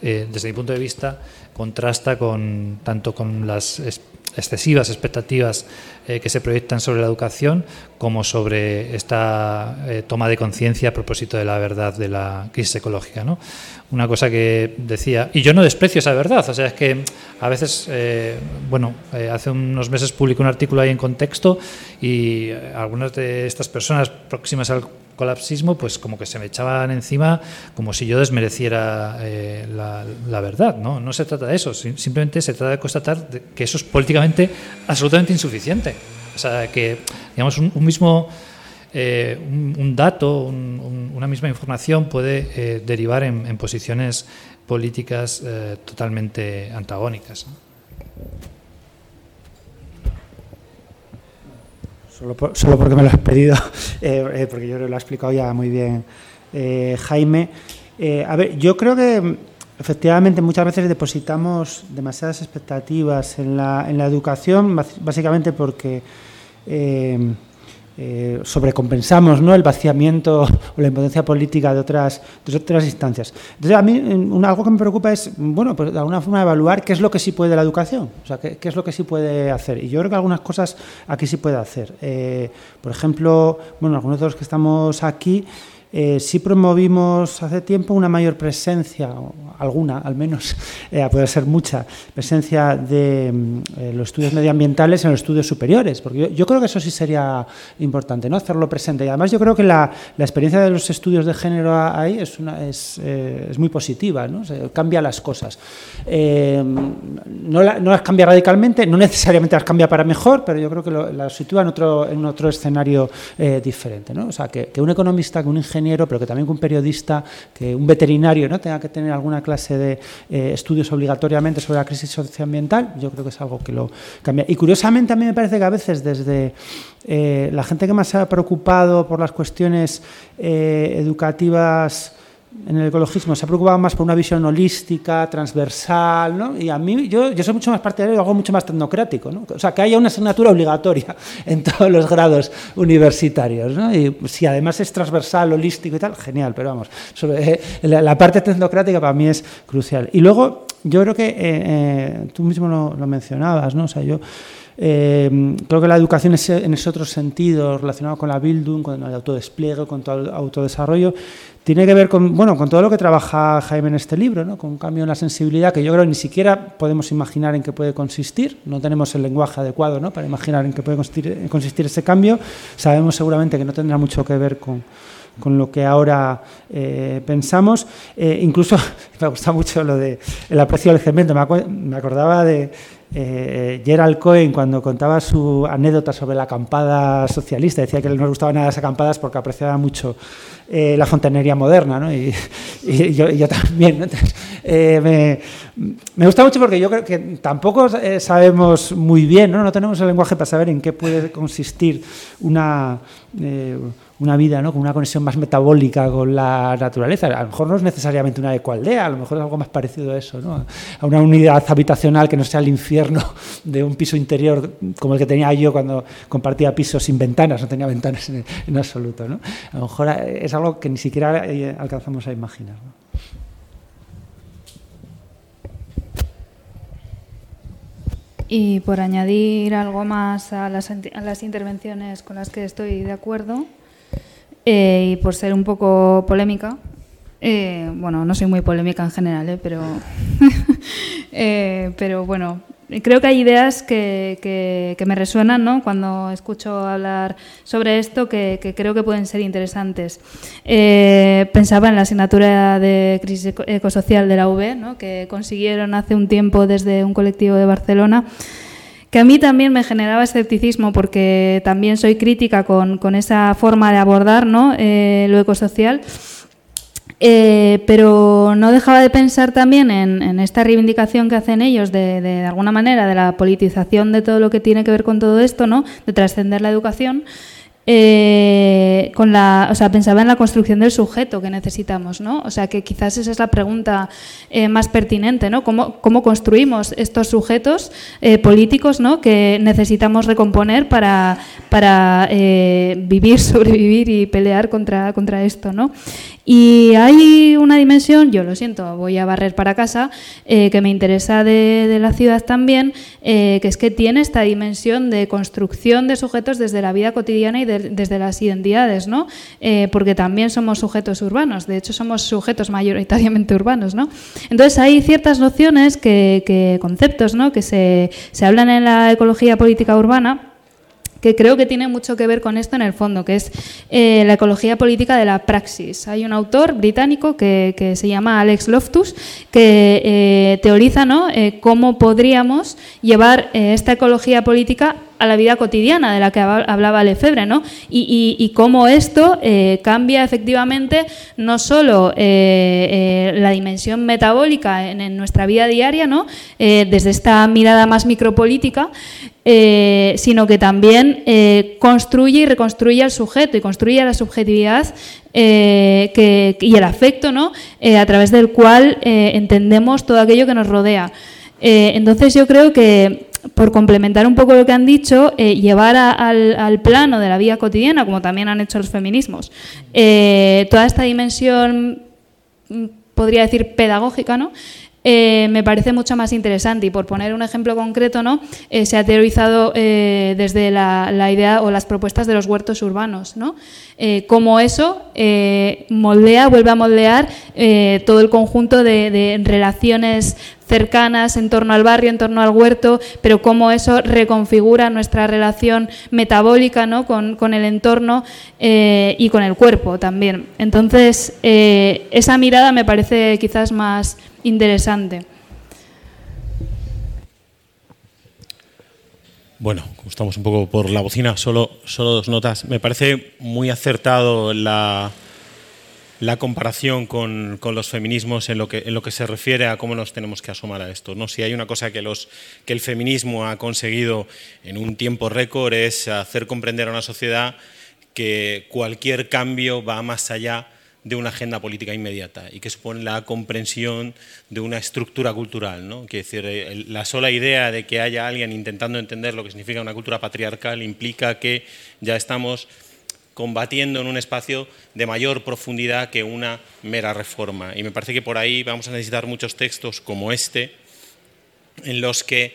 eh, desde mi punto de vista, contrasta con tanto con las excesivas expectativas eh, que se proyectan sobre la educación como sobre esta toma de conciencia a propósito de la verdad de la crisis ecológica. ¿no? Una cosa que decía, y yo no desprecio esa verdad, o sea, es que a veces, bueno, hace unos meses publicé un artículo ahí en contexto y algunas de estas personas próximas al colapsismo, pues como que se me echaban encima como si yo desmereciera eh, la, verdad. ¿no? no se trata de eso, simplemente se trata de constatar que eso es políticamente absolutamente insuficiente. O sea, que digamos un, mismo... Eh, un, dato, una misma información puede eh, derivar en, posiciones políticas totalmente antagónicas. Solo, porque me lo has pedido, eh, eh, porque yo lo he explicado ya muy bien eh, Jaime. a ver, yo creo que efectivamente muchas veces depositamos demasiadas expectativas en la, en la educación, básicamente porque sobrecompensamos ¿no? el vaciamiento o la impotencia política de otras, de otras instancias. Entonces, a mí algo que me preocupa es, bueno, pues de alguna forma evaluar qué es lo que sí puede la educación, o sea, qué, es lo que sí puede hacer. Y yo creo que algunas cosas aquí sí puede hacer. Eh, por ejemplo, bueno, algunos de los que estamos aquí eh, sí promovimos hace tiempo una mayor presencia, alguna al menos, eh, puede ser mucha, presencia de mm, eh, los estudios medioambientales en los estudios superiores, porque yo, creo que eso sí sería importante, ¿no? hacerlo presente. Y además yo creo que la, experiencia de los estudios de género ahí es, una, es, es muy positiva, ¿no? cambia las cosas. no, las cambia radicalmente, no necesariamente las cambia para mejor, pero yo creo que las sitúa en otro, en otro escenario diferente. ¿no? O sea, que, que un economista, que un ingeniero, pero que también un periodista, que un veterinario ¿no? tenga que tener alguna clase de eh, estudios obligatoriamente sobre la crisis socioambiental, yo creo que es algo que lo cambia. Y curiosamente a mí me parece que a veces desde eh, la gente que más se ha preocupado por las cuestiones eh, educativas, en el ecologismo se ha preocupado más por una visión holística, transversal, ¿no? Y a mí, yo, yo soy mucho más partidario de algo mucho más tecnocrático, ¿no? O sea, que haya una asignatura obligatoria en todos los grados universitarios, ¿no? Y si además es transversal, holístico y tal, genial, pero vamos, sobre, eh, la, parte tecnocrática para mí es crucial. Y luego, yo creo que eh, eh, tú mismo lo, lo mencionabas, ¿no? O sea, yo Eh, creo que la educación es, en ese otro sentido, relacionado con la Bildung, con el autodespliegue, con todo el autodesarrollo, tiene que ver con, bueno, con todo lo que trabaja Jaime en este libro, ¿no? con un cambio en la sensibilidad que yo creo ni siquiera podemos imaginar en qué puede consistir, no tenemos el lenguaje adecuado ¿no? para imaginar en qué puede consistir, consistir ese cambio, sabemos seguramente que no tendrá mucho que ver con, con lo que ahora eh, pensamos. Eh, incluso me gusta mucho lo de el aprecio del cemento. Me, acordaba de eh, Gerald Cohen cuando contaba su anécdota sobre la acampada socialista. Decía que no le gustaban nada las acampadas porque apreciaba mucho la fontanería moderna. ¿no? Y, yo, también. me, me, gusta mucho porque yo creo que tampoco sabemos muy bien, ¿no? no tenemos el lenguaje para saber en qué puede consistir una una vida ¿no? con una conexión más metabólica con la naturaleza. A lo mejor no es necesariamente una ecoaldea, a lo mejor es algo más parecido a eso, ¿no? a una unidad habitacional que no sea el infierno de un piso interior como el que tenía yo cuando compartía pisos sin ventanas, no tenía ventanas en, absoluto. ¿no? A lo mejor es algo que ni siquiera eh, alcanzamos a imaginar. Y por añadir algo más a las, a las intervenciones con las que estoy de acuerdo, eh, y por ser un poco polémica, eh, bueno, no soy muy polémica en general, pero, pero bueno, creo que hay ideas que, que, me resuenan ¿no? cuando escucho hablar sobre esto que, creo que pueden ser interesantes. pensaba en la asignatura de crisis ecosocial de la UB, ¿no? que consiguieron hace un tiempo desde un colectivo de Barcelona que a mí también me generaba escepticismo porque también soy crítica con, esa forma de abordar ¿no? Eh, lo ecosocial. Eh, pero no dejaba de pensar también en, esta reivindicación que hacen ellos de, de, alguna manera de la politización de todo lo que tiene que ver con todo esto, ¿no? de trascender la educación. Eh, con la, o sea, pensaba en la construcción del sujeto que necesitamos, ¿no? O sea, que quizás esa es la pregunta eh, más pertinente, ¿no? ¿Cómo, ¿Cómo, construimos estos sujetos políticos, ¿no? Que necesitamos recomponer para, para vivir, sobrevivir y pelear contra, contra esto, ¿no? Y hay una dimensión, yo lo siento, voy a barrer para casa, eh, que me interesa de, la ciudad también, eh, que es que tiene esta dimensión de construcción de sujetos desde la vida cotidiana y desde las identidades, ¿no? Eh, porque también somos sujetos urbanos, de hecho somos sujetos mayoritariamente urbanos, ¿no? Entonces hay ciertas nociones, que, conceptos, ¿no? Que se, se hablan en la ecología política urbana que creo que tiene mucho que ver con esto en el fondo, que es eh, la ecología política de la praxis. Hay un autor británico que, se llama Alex Loftus que eh, teoriza ¿no? Eh, cómo podríamos llevar esta ecología política a la vida cotidiana de la que hablaba Lefebvre, ¿no? Y, cómo esto cambia efectivamente no solo la dimensión metabólica en, nuestra vida diaria, ¿no? desde esta mirada más micropolítica, eh, sino que también eh, construye y reconstruye al sujeto y construye la subjetividad eh, y el afecto ¿no? a través del cual entendemos todo aquello que nos rodea. entonces yo creo que por complementar un poco lo que han dicho, llevar al, al, plano de la vida cotidiana, como también han hecho los feminismos, toda esta dimensión, mm, podría decir, pedagógica, ¿no? Eh, me parece mucho más interesante. Y por poner un ejemplo concreto, ¿no? Eh, se ha teorizado eh, desde la, idea o las propuestas de los huertos urbanos, ¿no? cómo eso moldea, vuelve a moldear todo el conjunto de, relaciones cercanas en torno al barrio, en torno al huerto, pero cómo eso reconfigura nuestra relación metabólica ¿no? con, con el entorno y con el cuerpo también. Entonces, esa mirada me parece quizás más, interesante. Bueno, estamos un poco por la bocina, solo, solo dos notas. Me parece muy acertado la, la comparación con, con, los feminismos en lo, que, en lo que se refiere a cómo nos tenemos que asomar a esto. ¿no? Si hay una cosa que, los, que el feminismo ha conseguido en un tiempo récord es hacer comprender a una sociedad que cualquier cambio va más allá de una agenda política inmediata y que supone la comprensión de una estructura cultural. ¿no? Que decir, eh, la sola idea de que haya alguien intentando entender lo que significa una cultura patriarcal implica que ya estamos combatiendo en un espacio de mayor profundidad que una mera reforma. Y me parece que por ahí vamos a necesitar muchos textos como este, en los que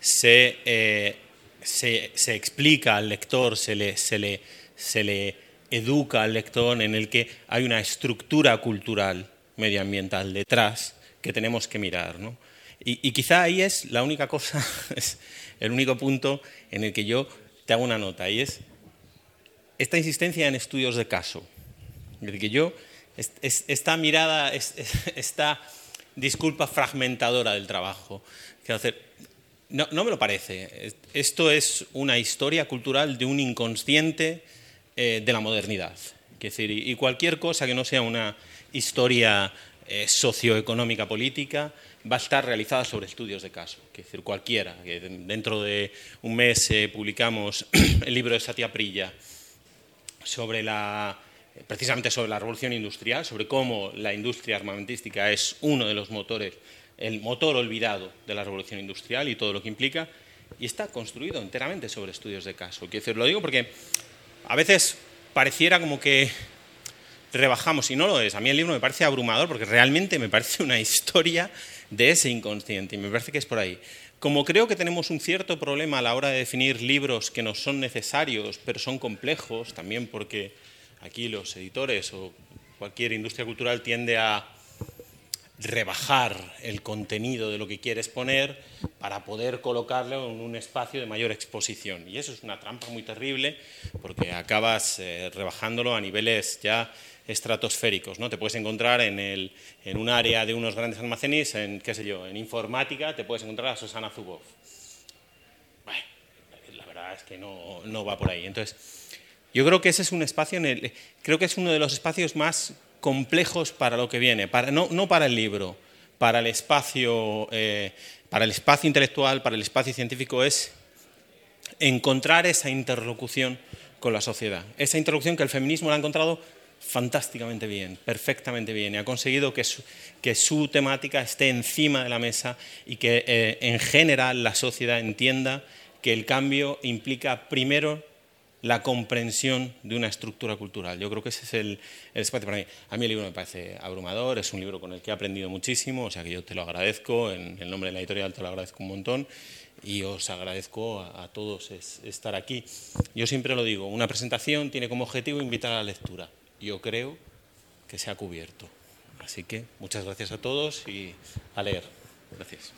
se eh, se, se, explica al lector, se le, se, le, se le educa al lector en el que hay una estructura cultural medioambiental detrás que tenemos que mirar. ¿no? Y, quizá ahí es la única cosa, es el único punto en el que yo te hago una nota, y es esta insistencia en estudios de caso. Es decir, que yo, esta mirada, esta disculpa fragmentadora del trabajo, quiero hacer, no, no, me lo parece. Esto es una historia cultural de un inconsciente eh, de la modernidad. Decir, y, cualquier cosa que no sea una historia eh, socioeconómica política va a estar realizada sobre estudios de caso. Es decir, cualquiera. Dentro de un mes eh, publicamos el libro de Satya Prilla sobre la precisamente sobre la revolución industrial, sobre cómo la industria armamentística es uno de los motores el motor olvidado de la revolución industrial y todo lo que implica, y está construido enteramente sobre estudios de caso. Quiero decir, lo digo porque a veces pareciera como que rebajamos, y no lo es. A mí el libro me parece abrumador porque realmente me parece una historia de ese inconsciente, y me parece que es por ahí. Como creo que tenemos un cierto problema a la hora de definir libros que nos son necesarios, pero son complejos, también porque aquí los editores o cualquier industria cultural tiende a rebajar el contenido de lo que quieres poner para poder colocarlo en un espacio de mayor exposición. Y eso es una trampa muy terrible porque acabas eh, rebajándolo a niveles ya estratosféricos. ¿no? Te puedes encontrar en, el, en, un área de unos grandes almacenes, en, qué sé yo, en informática, te puedes encontrar a Susana Zuboff. Bueno, la verdad es que no, no va por ahí. Entonces, yo creo que ese es un espacio, en el, creo que es uno de los espacios más complejos para lo que viene, no, para el libro, para el, espacio, eh, para el espacio intelectual, para el espacio científico, es encontrar esa interlocución con la sociedad. Esa interlocución que el feminismo la ha encontrado fantásticamente bien, perfectamente bien, y ha conseguido que su, que su temática esté encima de la mesa y que eh, en general la sociedad entienda que el cambio implica primero la comprensión de una estructura cultural. Yo creo que ese es el, espacio para mí. A mí el libro me parece abrumador, es un libro con el que he aprendido muchísimo, o sea que yo te lo agradezco, en el nombre de la editorial te lo agradezco un montón y os agradezco a, todos estar aquí. Yo siempre lo digo, una presentación tiene como objetivo invitar a la lectura. Yo creo que se ha cubierto. Así que muchas gracias a todos y a leer. Gracias.